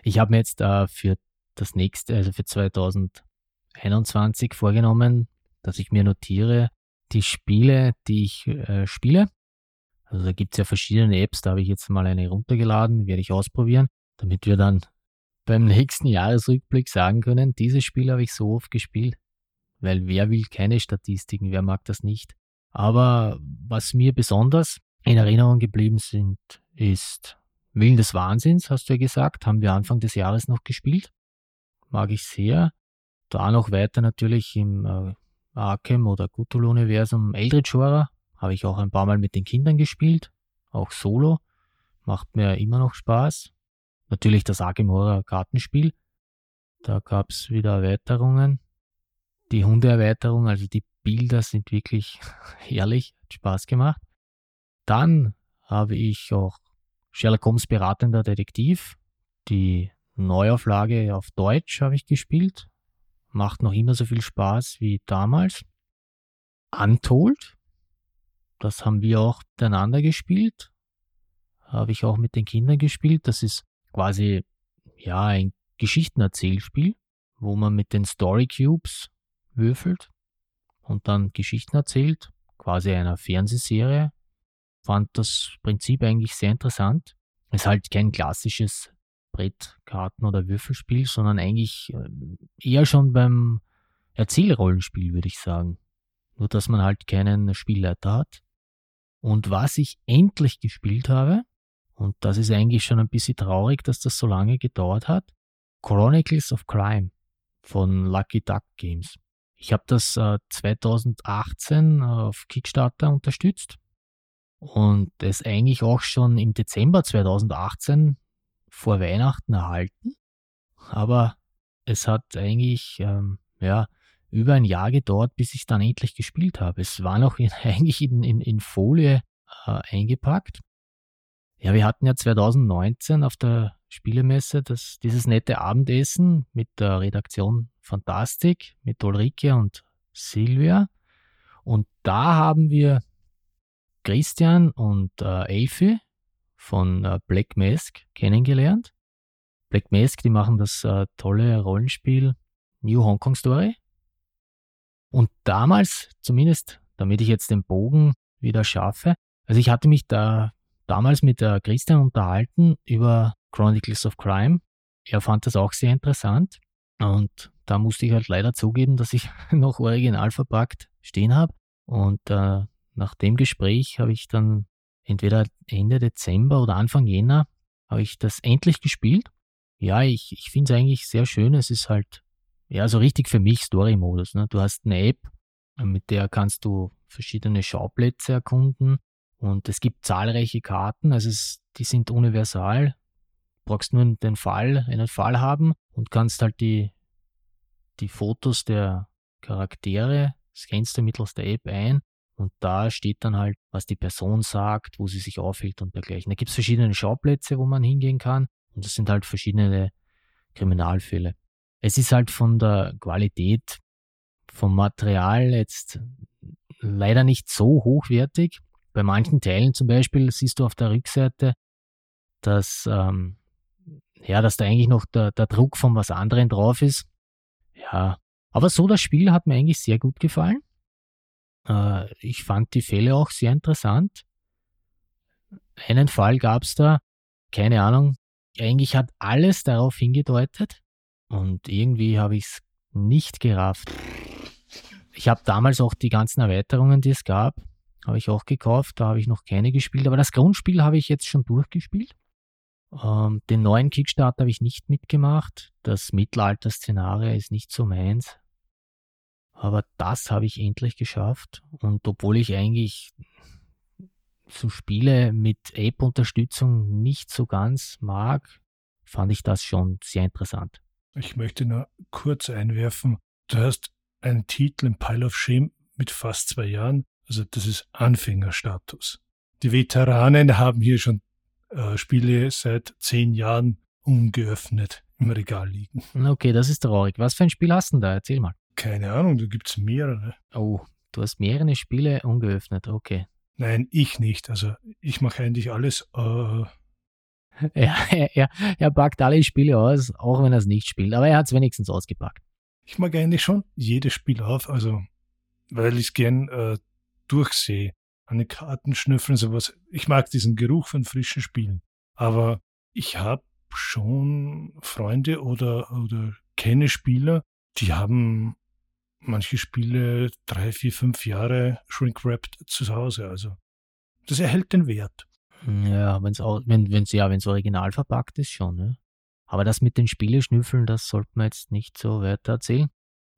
Ich habe mir jetzt äh, für das nächste, also für 2021 vorgenommen, dass ich mir notiere, die Spiele, die ich äh, spiele. Also da gibt es ja verschiedene Apps, da habe ich jetzt mal eine runtergeladen, werde ich ausprobieren, damit wir dann beim nächsten Jahresrückblick sagen können, dieses Spiel habe ich so oft gespielt. Weil wer will keine Statistiken, wer mag das nicht? Aber was mir besonders in Erinnerung geblieben sind, ist Willen des Wahnsinns, hast du ja gesagt, haben wir Anfang des Jahres noch gespielt. Mag ich sehr. Da noch weiter natürlich im äh, Arkham oder Cthulhu-Universum Eldritch Horror. Habe ich auch ein paar Mal mit den Kindern gespielt. Auch solo. Macht mir immer noch Spaß. Natürlich das Arkham Horror Kartenspiel. Da gab es wieder Erweiterungen. Die Hundeerweiterung, also die Bilder sind wirklich herrlich, hat Spaß gemacht. Dann habe ich auch Sherlock Holmes beratender Detektiv. Die Neuauflage auf Deutsch habe ich gespielt macht noch immer so viel Spaß wie damals. Untold, das haben wir auch miteinander gespielt. Habe ich auch mit den Kindern gespielt. Das ist quasi, ja, ein Geschichtenerzählspiel, wo man mit den Story Cubes würfelt und dann Geschichten erzählt, quasi einer Fernsehserie. Fand das Prinzip eigentlich sehr interessant. Ist halt kein klassisches Brettkarten- oder Würfelspiel, sondern eigentlich ähm, eher schon beim Erzählrollenspiel, würde ich sagen. Nur, dass man halt keinen Spielleiter hat. Und was ich endlich gespielt habe, und das ist eigentlich schon ein bisschen traurig, dass das so lange gedauert hat, Chronicles of Crime von Lucky Duck Games. Ich habe das äh, 2018 auf Kickstarter unterstützt und es eigentlich auch schon im Dezember 2018 vor Weihnachten erhalten, aber es hat eigentlich ähm, ja, über ein Jahr gedauert, bis ich dann endlich gespielt habe. Es war noch in, eigentlich in, in, in Folie äh, eingepackt. Ja, wir hatten ja 2019 auf der Spielemesse das, dieses nette Abendessen mit der Redaktion Fantastik, mit Ulrike und Silvia. Und da haben wir Christian und äh, Elfi von äh, Black Mask kennengelernt. Black Mask, die machen das äh, tolle Rollenspiel New Hong Kong Story. Und damals, zumindest, damit ich jetzt den Bogen wieder schaffe, also ich hatte mich da damals mit der Christian unterhalten über Chronicles of Crime. Er fand das auch sehr interessant. Und da musste ich halt leider zugeben, dass ich noch original verpackt stehen habe. Und äh, nach dem Gespräch habe ich dann entweder Ende Dezember oder Anfang Jänner habe ich das endlich gespielt. Ja, ich, ich finde es eigentlich sehr schön. Es ist halt, ja, so richtig für mich Story-Modus. Ne? Du hast eine App, mit der kannst du verschiedene Schauplätze erkunden und es gibt zahlreiche Karten. Also es, die sind universal. Du brauchst nur den Fall, einen Fall haben und kannst halt die, die Fotos der Charaktere, scannst du mittels der App ein und da steht dann halt, was die Person sagt, wo sie sich aufhält und dergleichen. Da gibt es verschiedene Schauplätze, wo man hingehen kann und das sind halt verschiedene Kriminalfälle. Es ist halt von der Qualität vom Material jetzt leider nicht so hochwertig. Bei manchen Teilen zum Beispiel siehst du auf der Rückseite, dass, ähm, ja, dass da eigentlich noch der, der Druck von was anderem drauf ist. Ja, aber so das Spiel hat mir eigentlich sehr gut gefallen. Äh, ich fand die Fälle auch sehr interessant. Einen Fall gab es da, keine Ahnung, eigentlich hat alles darauf hingedeutet und irgendwie habe ich es nicht gerafft. Ich habe damals auch die ganzen Erweiterungen, die es gab, habe ich auch gekauft. Da habe ich noch keine gespielt, aber das Grundspiel habe ich jetzt schon durchgespielt. Ähm, den neuen Kickstarter habe ich nicht mitgemacht. Das Mittelalter-Szenario ist nicht so meins. Aber das habe ich endlich geschafft. Und obwohl ich eigentlich so Spiele mit App-Unterstützung nicht so ganz mag, fand ich das schon sehr interessant. Ich möchte nur kurz einwerfen, du hast einen Titel im Pile of Shame mit fast zwei Jahren, also das ist Anfängerstatus. Die Veteranen haben hier schon äh, Spiele seit zehn Jahren ungeöffnet im Regal liegen. Okay, das ist traurig. Was für ein Spiel hast du denn da? Erzähl mal. Keine Ahnung, da gibt es mehrere. Oh, du hast mehrere Spiele ungeöffnet, okay. Nein, ich nicht. Also ich mache eigentlich alles. Äh er, er, er packt alle Spiele aus, auch wenn er es nicht spielt. Aber er hat es wenigstens ausgepackt. Ich mag eigentlich schon jedes Spiel auf, also weil ich es gern äh, durchsehe. An den Karten schnüffeln, sowas. Ich mag diesen Geruch von frischen Spielen. Aber ich habe schon Freunde oder, oder kenne Spieler, die haben manche Spiele drei, vier, fünf Jahre shrink-wrapped zu Hause. Also das erhält den Wert. Ja, wenn's auch, wenn es ja, wenn's original verpackt ist, schon. Ne? Aber das mit den Spieleschnüffeln, das sollte man jetzt nicht so weiter erzählen.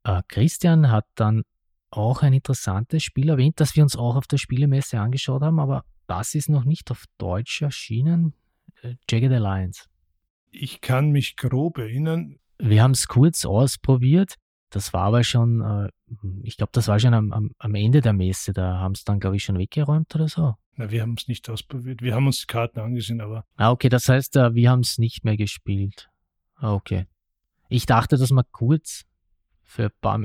Äh, Christian hat dann auch ein interessantes Spiel erwähnt, das wir uns auch auf der Spielemesse angeschaut haben, aber das ist noch nicht auf Deutsch erschienen. Äh, Jagged Alliance. Ich kann mich grob erinnern. Wir haben es kurz ausprobiert. Das war aber schon, äh, ich glaube, das war schon am, am, Ende der Messe. Da haben es dann, glaube ich, schon weggeräumt oder so. Na, wir haben es nicht ausprobiert. Wir haben uns die Karten angesehen, aber. Ah, okay, das heißt, äh, wir haben es nicht mehr gespielt. Ah, okay. Ich dachte, dass wir kurz für ein paar.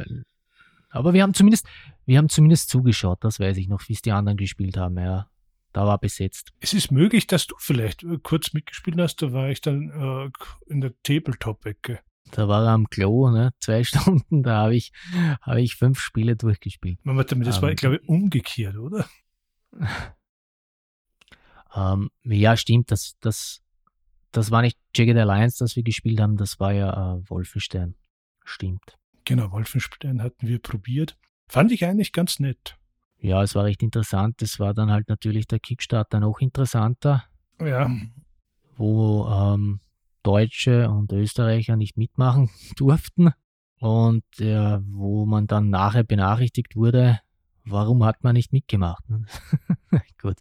Aber wir haben zumindest, wir haben zumindest zugeschaut, das weiß ich noch, wie es die anderen gespielt haben, ja. Da war besetzt. Es ist möglich, dass du vielleicht äh, kurz mitgespielt hast, da war ich dann äh, in der Tabletop-Ecke. Da war er am Klo, ne? zwei Stunden, da habe ich, hab ich fünf Spiele durchgespielt. Warte mal, das um, war, ähm, glaube ich, umgekehrt, oder? ähm, ja, stimmt, das, das, das war nicht Jagged Alliance, das wir gespielt haben, das war ja äh, Wolfenstein. Stimmt. Genau, Wolfenstein hatten wir probiert. Fand ich eigentlich ganz nett. Ja, es war recht interessant. Es war dann halt natürlich der Kickstarter noch interessanter. Ja. Wo ähm, Deutsche und Österreicher nicht mitmachen durften und ja, wo man dann nachher benachrichtigt wurde, warum hat man nicht mitgemacht. gut.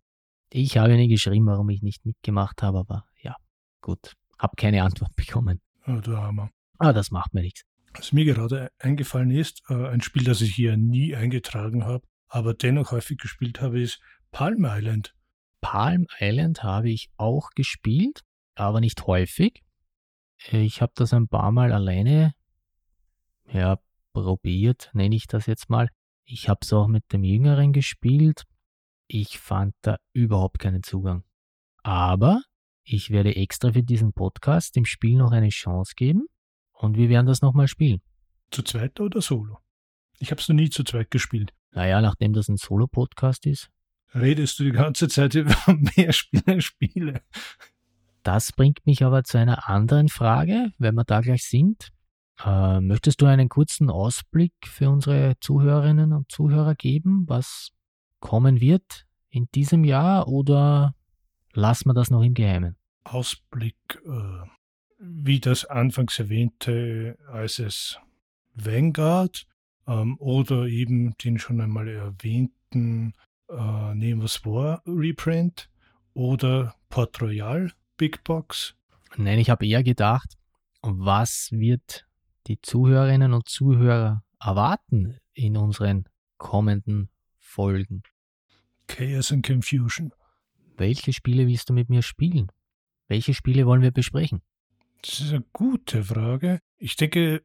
Ich habe ihnen geschrieben, warum ich nicht mitgemacht habe, aber ja, gut. Hab keine Antwort bekommen. Ja, du Hammer. Aber das macht mir nichts. Was mir gerade eingefallen ist, äh, ein Spiel, das ich hier nie eingetragen habe, aber dennoch häufig gespielt habe, ist Palm Island. Palm Island habe ich auch gespielt, aber nicht häufig. Ich habe das ein paar Mal alleine ja, probiert, nenne ich das jetzt mal. Ich habe es auch mit dem Jüngeren gespielt. Ich fand da überhaupt keinen Zugang. Aber ich werde extra für diesen Podcast dem Spiel noch eine Chance geben und wir werden das nochmal spielen. Zu zweit oder solo? Ich habe es noch nie zu zweit gespielt. Naja, nachdem das ein Solo-Podcast ist. Redest du die ganze Zeit über mehr Spiele, Spiele. Das bringt mich aber zu einer anderen Frage, wenn wir da gleich sind. Äh, möchtest du einen kurzen Ausblick für unsere Zuhörerinnen und Zuhörer geben, was kommen wird in diesem Jahr oder lassen wir das noch im Geheimen? Ausblick, äh, wie das anfangs erwähnte, als es Vanguard ähm, oder eben den schon einmal erwähnten äh, Nemos War Reprint oder Port Royal Big Box? Nein, ich habe eher gedacht, was wird die Zuhörerinnen und Zuhörer erwarten in unseren kommenden Folgen? Chaos and Confusion. Welche Spiele willst du mit mir spielen? Welche Spiele wollen wir besprechen? Das ist eine gute Frage. Ich denke,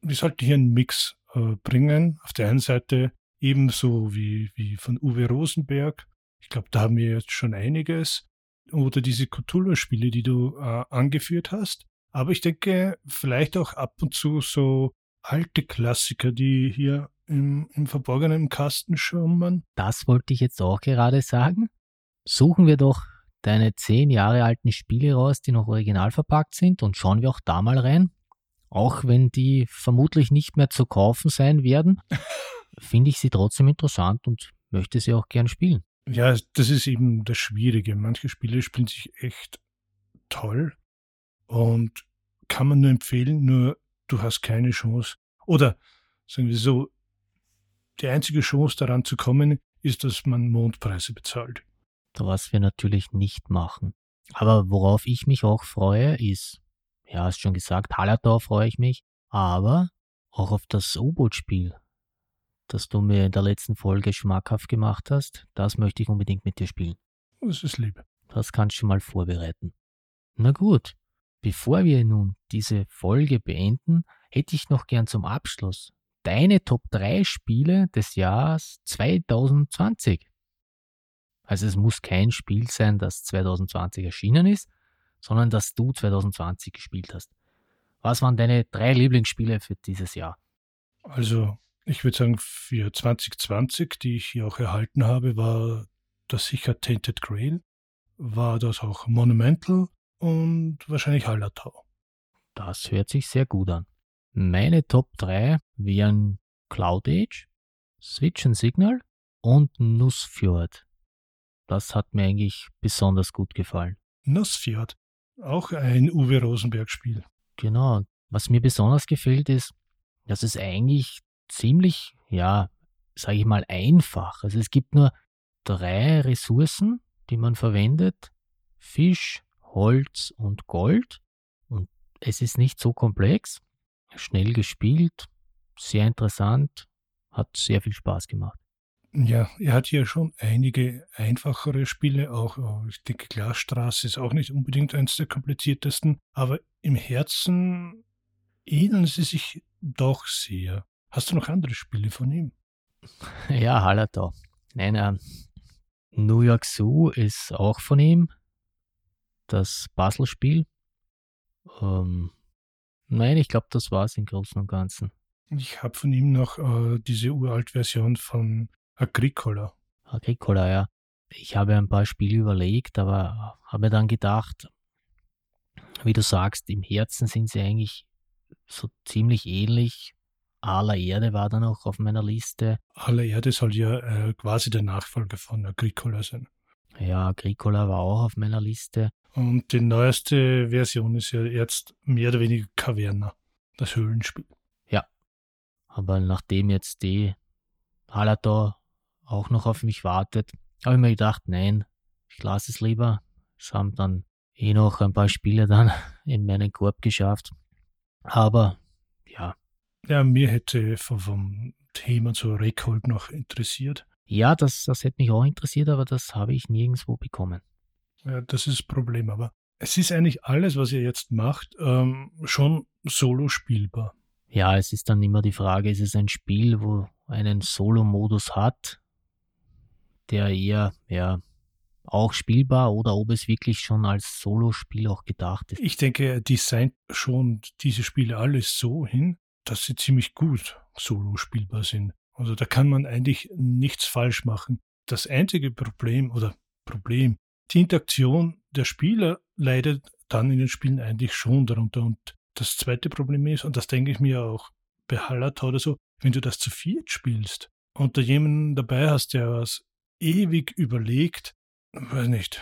wir sollten hier einen Mix äh, bringen. Auf der einen Seite ebenso wie, wie von Uwe Rosenberg. Ich glaube, da haben wir jetzt schon einiges. Oder diese Cthulhu-Spiele, die du äh, angeführt hast. Aber ich denke, vielleicht auch ab und zu so alte Klassiker, die hier im, im verborgenen Kasten schlummern. Das wollte ich jetzt auch gerade sagen. Suchen wir doch deine zehn Jahre alten Spiele raus, die noch original verpackt sind und schauen wir auch da mal rein. Auch wenn die vermutlich nicht mehr zu kaufen sein werden, finde ich sie trotzdem interessant und möchte sie auch gern spielen. Ja, das ist eben das Schwierige. Manche Spiele spielen sich echt toll und kann man nur empfehlen, nur du hast keine Chance. Oder sagen wir so, die einzige Chance daran zu kommen, ist, dass man Mondpreise bezahlt was wir natürlich nicht machen. Aber worauf ich mich auch freue, ist, ja, hast schon gesagt, Hallertau freue ich mich, aber auch auf das U-Boot-Spiel, das du mir in der letzten Folge schmackhaft gemacht hast, das möchte ich unbedingt mit dir spielen. Das ist lieb. Das kannst du mal vorbereiten. Na gut, bevor wir nun diese Folge beenden, hätte ich noch gern zum Abschluss deine Top 3 Spiele des Jahres 2020. Also es muss kein Spiel sein, das 2020 erschienen ist, sondern das du 2020 gespielt hast. Was waren deine drei Lieblingsspiele für dieses Jahr? Also ich würde sagen, für 2020, die ich hier auch erhalten habe, war das sicher Tainted Grail, war das auch Monumental und wahrscheinlich Hallertau. Das hört sich sehr gut an. Meine Top 3 wären Cloud Age, Switch and Signal und Nussfjord. Das hat mir eigentlich besonders gut gefallen. Nussfjord, auch ein Uwe Rosenberg-Spiel. Genau. Was mir besonders gefällt, ist, dass es eigentlich ziemlich, ja, sage ich mal, einfach. Also es gibt nur drei Ressourcen, die man verwendet. Fisch, Holz und Gold. Und es ist nicht so komplex. Schnell gespielt, sehr interessant, hat sehr viel Spaß gemacht. Ja, er hat hier schon einige einfachere Spiele, auch äh, ich denke Glasstraße ist auch nicht unbedingt eines der kompliziertesten, aber im Herzen ähneln sie sich doch sehr. Hast du noch andere Spiele von ihm? Ja, Hallertau. Nein, äh, New York Zoo ist auch von ihm. Das Puzzlespiel. Ähm, nein, ich glaube, das war es im Großen und Ganzen. Ich habe von ihm noch äh, diese uralt Version von Agricola. Agricola, ja. Ich habe ein paar Spiele überlegt, aber habe mir dann gedacht, wie du sagst, im Herzen sind sie eigentlich so ziemlich ähnlich. Aller Erde war dann auch auf meiner Liste. Aller Erde soll ja äh, quasi der Nachfolger von Agricola sein. Ja, Agricola war auch auf meiner Liste. Und die neueste Version ist ja jetzt mehr oder weniger Caverna, das Höhlenspiel. Ja, aber nachdem jetzt die Hallertor auch noch auf mich wartet, habe ich mir gedacht, nein, ich lasse es lieber. Es haben dann eh noch ein paar Spiele dann in meinen Korb geschafft. Aber ja. Ja, mir hätte vom, vom Thema zu Record noch interessiert. Ja, das, das hätte mich auch interessiert, aber das habe ich nirgendwo bekommen. Ja, das ist das Problem, aber es ist eigentlich alles, was ihr jetzt macht, ähm, schon solo spielbar. Ja, es ist dann immer die Frage, ist es ein Spiel, wo einen Solo-Modus hat der eher ja, auch spielbar oder ob es wirklich schon als Solo-Spiel auch gedacht ist. Ich denke, er designt schon diese Spiele alles so hin, dass sie ziemlich gut solo spielbar sind. Also da kann man eigentlich nichts falsch machen. Das einzige Problem oder Problem, die Interaktion der Spieler leidet dann in den Spielen eigentlich schon darunter. Und das zweite Problem ist, und das denke ich mir auch bei Hallertau oder so, wenn du das zu viert spielst und da jemanden dabei hast, der was ewig überlegt, weiß nicht,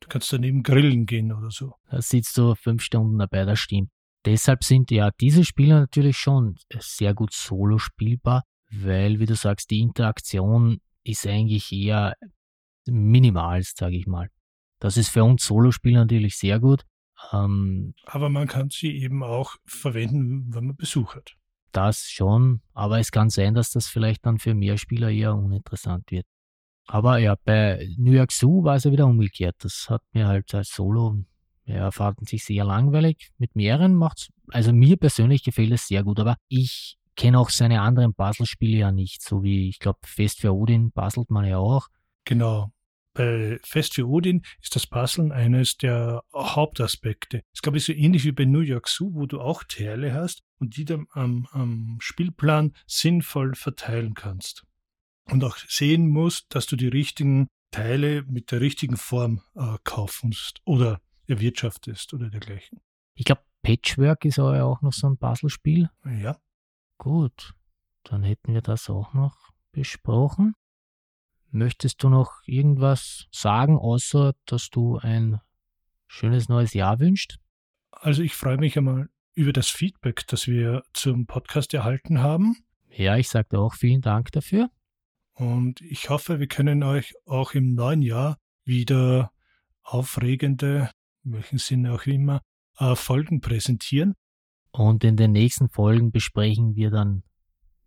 du kannst daneben grillen gehen oder so. Da sitzt du fünf Stunden dabei, das stimmt. Deshalb sind ja diese Spiele natürlich schon sehr gut solo spielbar, weil, wie du sagst, die Interaktion ist eigentlich eher minimal, sage ich mal. Das ist für uns Solospieler natürlich sehr gut. Ähm, Aber man kann sie eben auch verwenden, wenn man Besuch hat. Das schon, aber es kann sein, dass das vielleicht dann für mehr Spieler eher uninteressant wird. Aber ja, bei New York Zoo war es ja wieder umgekehrt. Das hat mir halt als Solo, ja, fanden sich sehr langweilig. Mit mehreren macht's, also mir persönlich gefällt es sehr gut, aber ich kenne auch seine anderen Puzzlespiele ja nicht, so wie, ich glaube, Fest für Odin puzzelt man ja auch. Genau. Bei Fest für Odin ist das Puzzeln eines der Hauptaspekte. Es glaube ich so ähnlich wie bei New York Zoo, wo du auch Teile hast und die dann am, am Spielplan sinnvoll verteilen kannst. Und auch sehen musst, dass du die richtigen Teile mit der richtigen Form äh, kaufst oder erwirtschaftest oder dergleichen. Ich glaube, Patchwork ist aber auch noch so ein Puzzlespiel. Ja. Gut, dann hätten wir das auch noch besprochen. Möchtest du noch irgendwas sagen, außer dass du ein schönes neues Jahr wünschst? Also ich freue mich einmal über das Feedback, das wir zum Podcast erhalten haben. Ja, ich sagte auch vielen Dank dafür. Und ich hoffe, wir können euch auch im neuen Jahr wieder aufregende, in welchem Sinne auch immer, äh, Folgen präsentieren. Und in den nächsten Folgen besprechen wir dann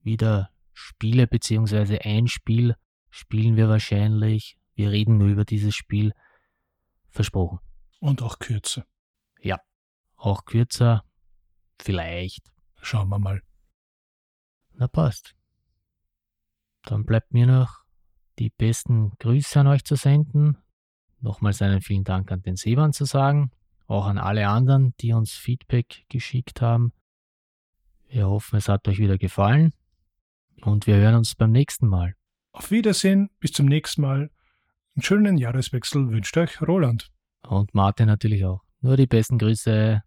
wieder Spiele beziehungsweise ein Spiel, spielen wir wahrscheinlich. Wir reden nur über dieses Spiel. Versprochen. Und auch kürzer. Ja, auch kürzer. Vielleicht. Schauen wir mal. Na passt. Dann bleibt mir noch die besten Grüße an euch zu senden. Nochmals einen vielen Dank an den Seemann zu sagen. Auch an alle anderen, die uns Feedback geschickt haben. Wir hoffen, es hat euch wieder gefallen. Und wir hören uns beim nächsten Mal. Auf Wiedersehen, bis zum nächsten Mal. Einen schönen Jahreswechsel wünscht euch Roland. Und Martin natürlich auch. Nur die besten Grüße.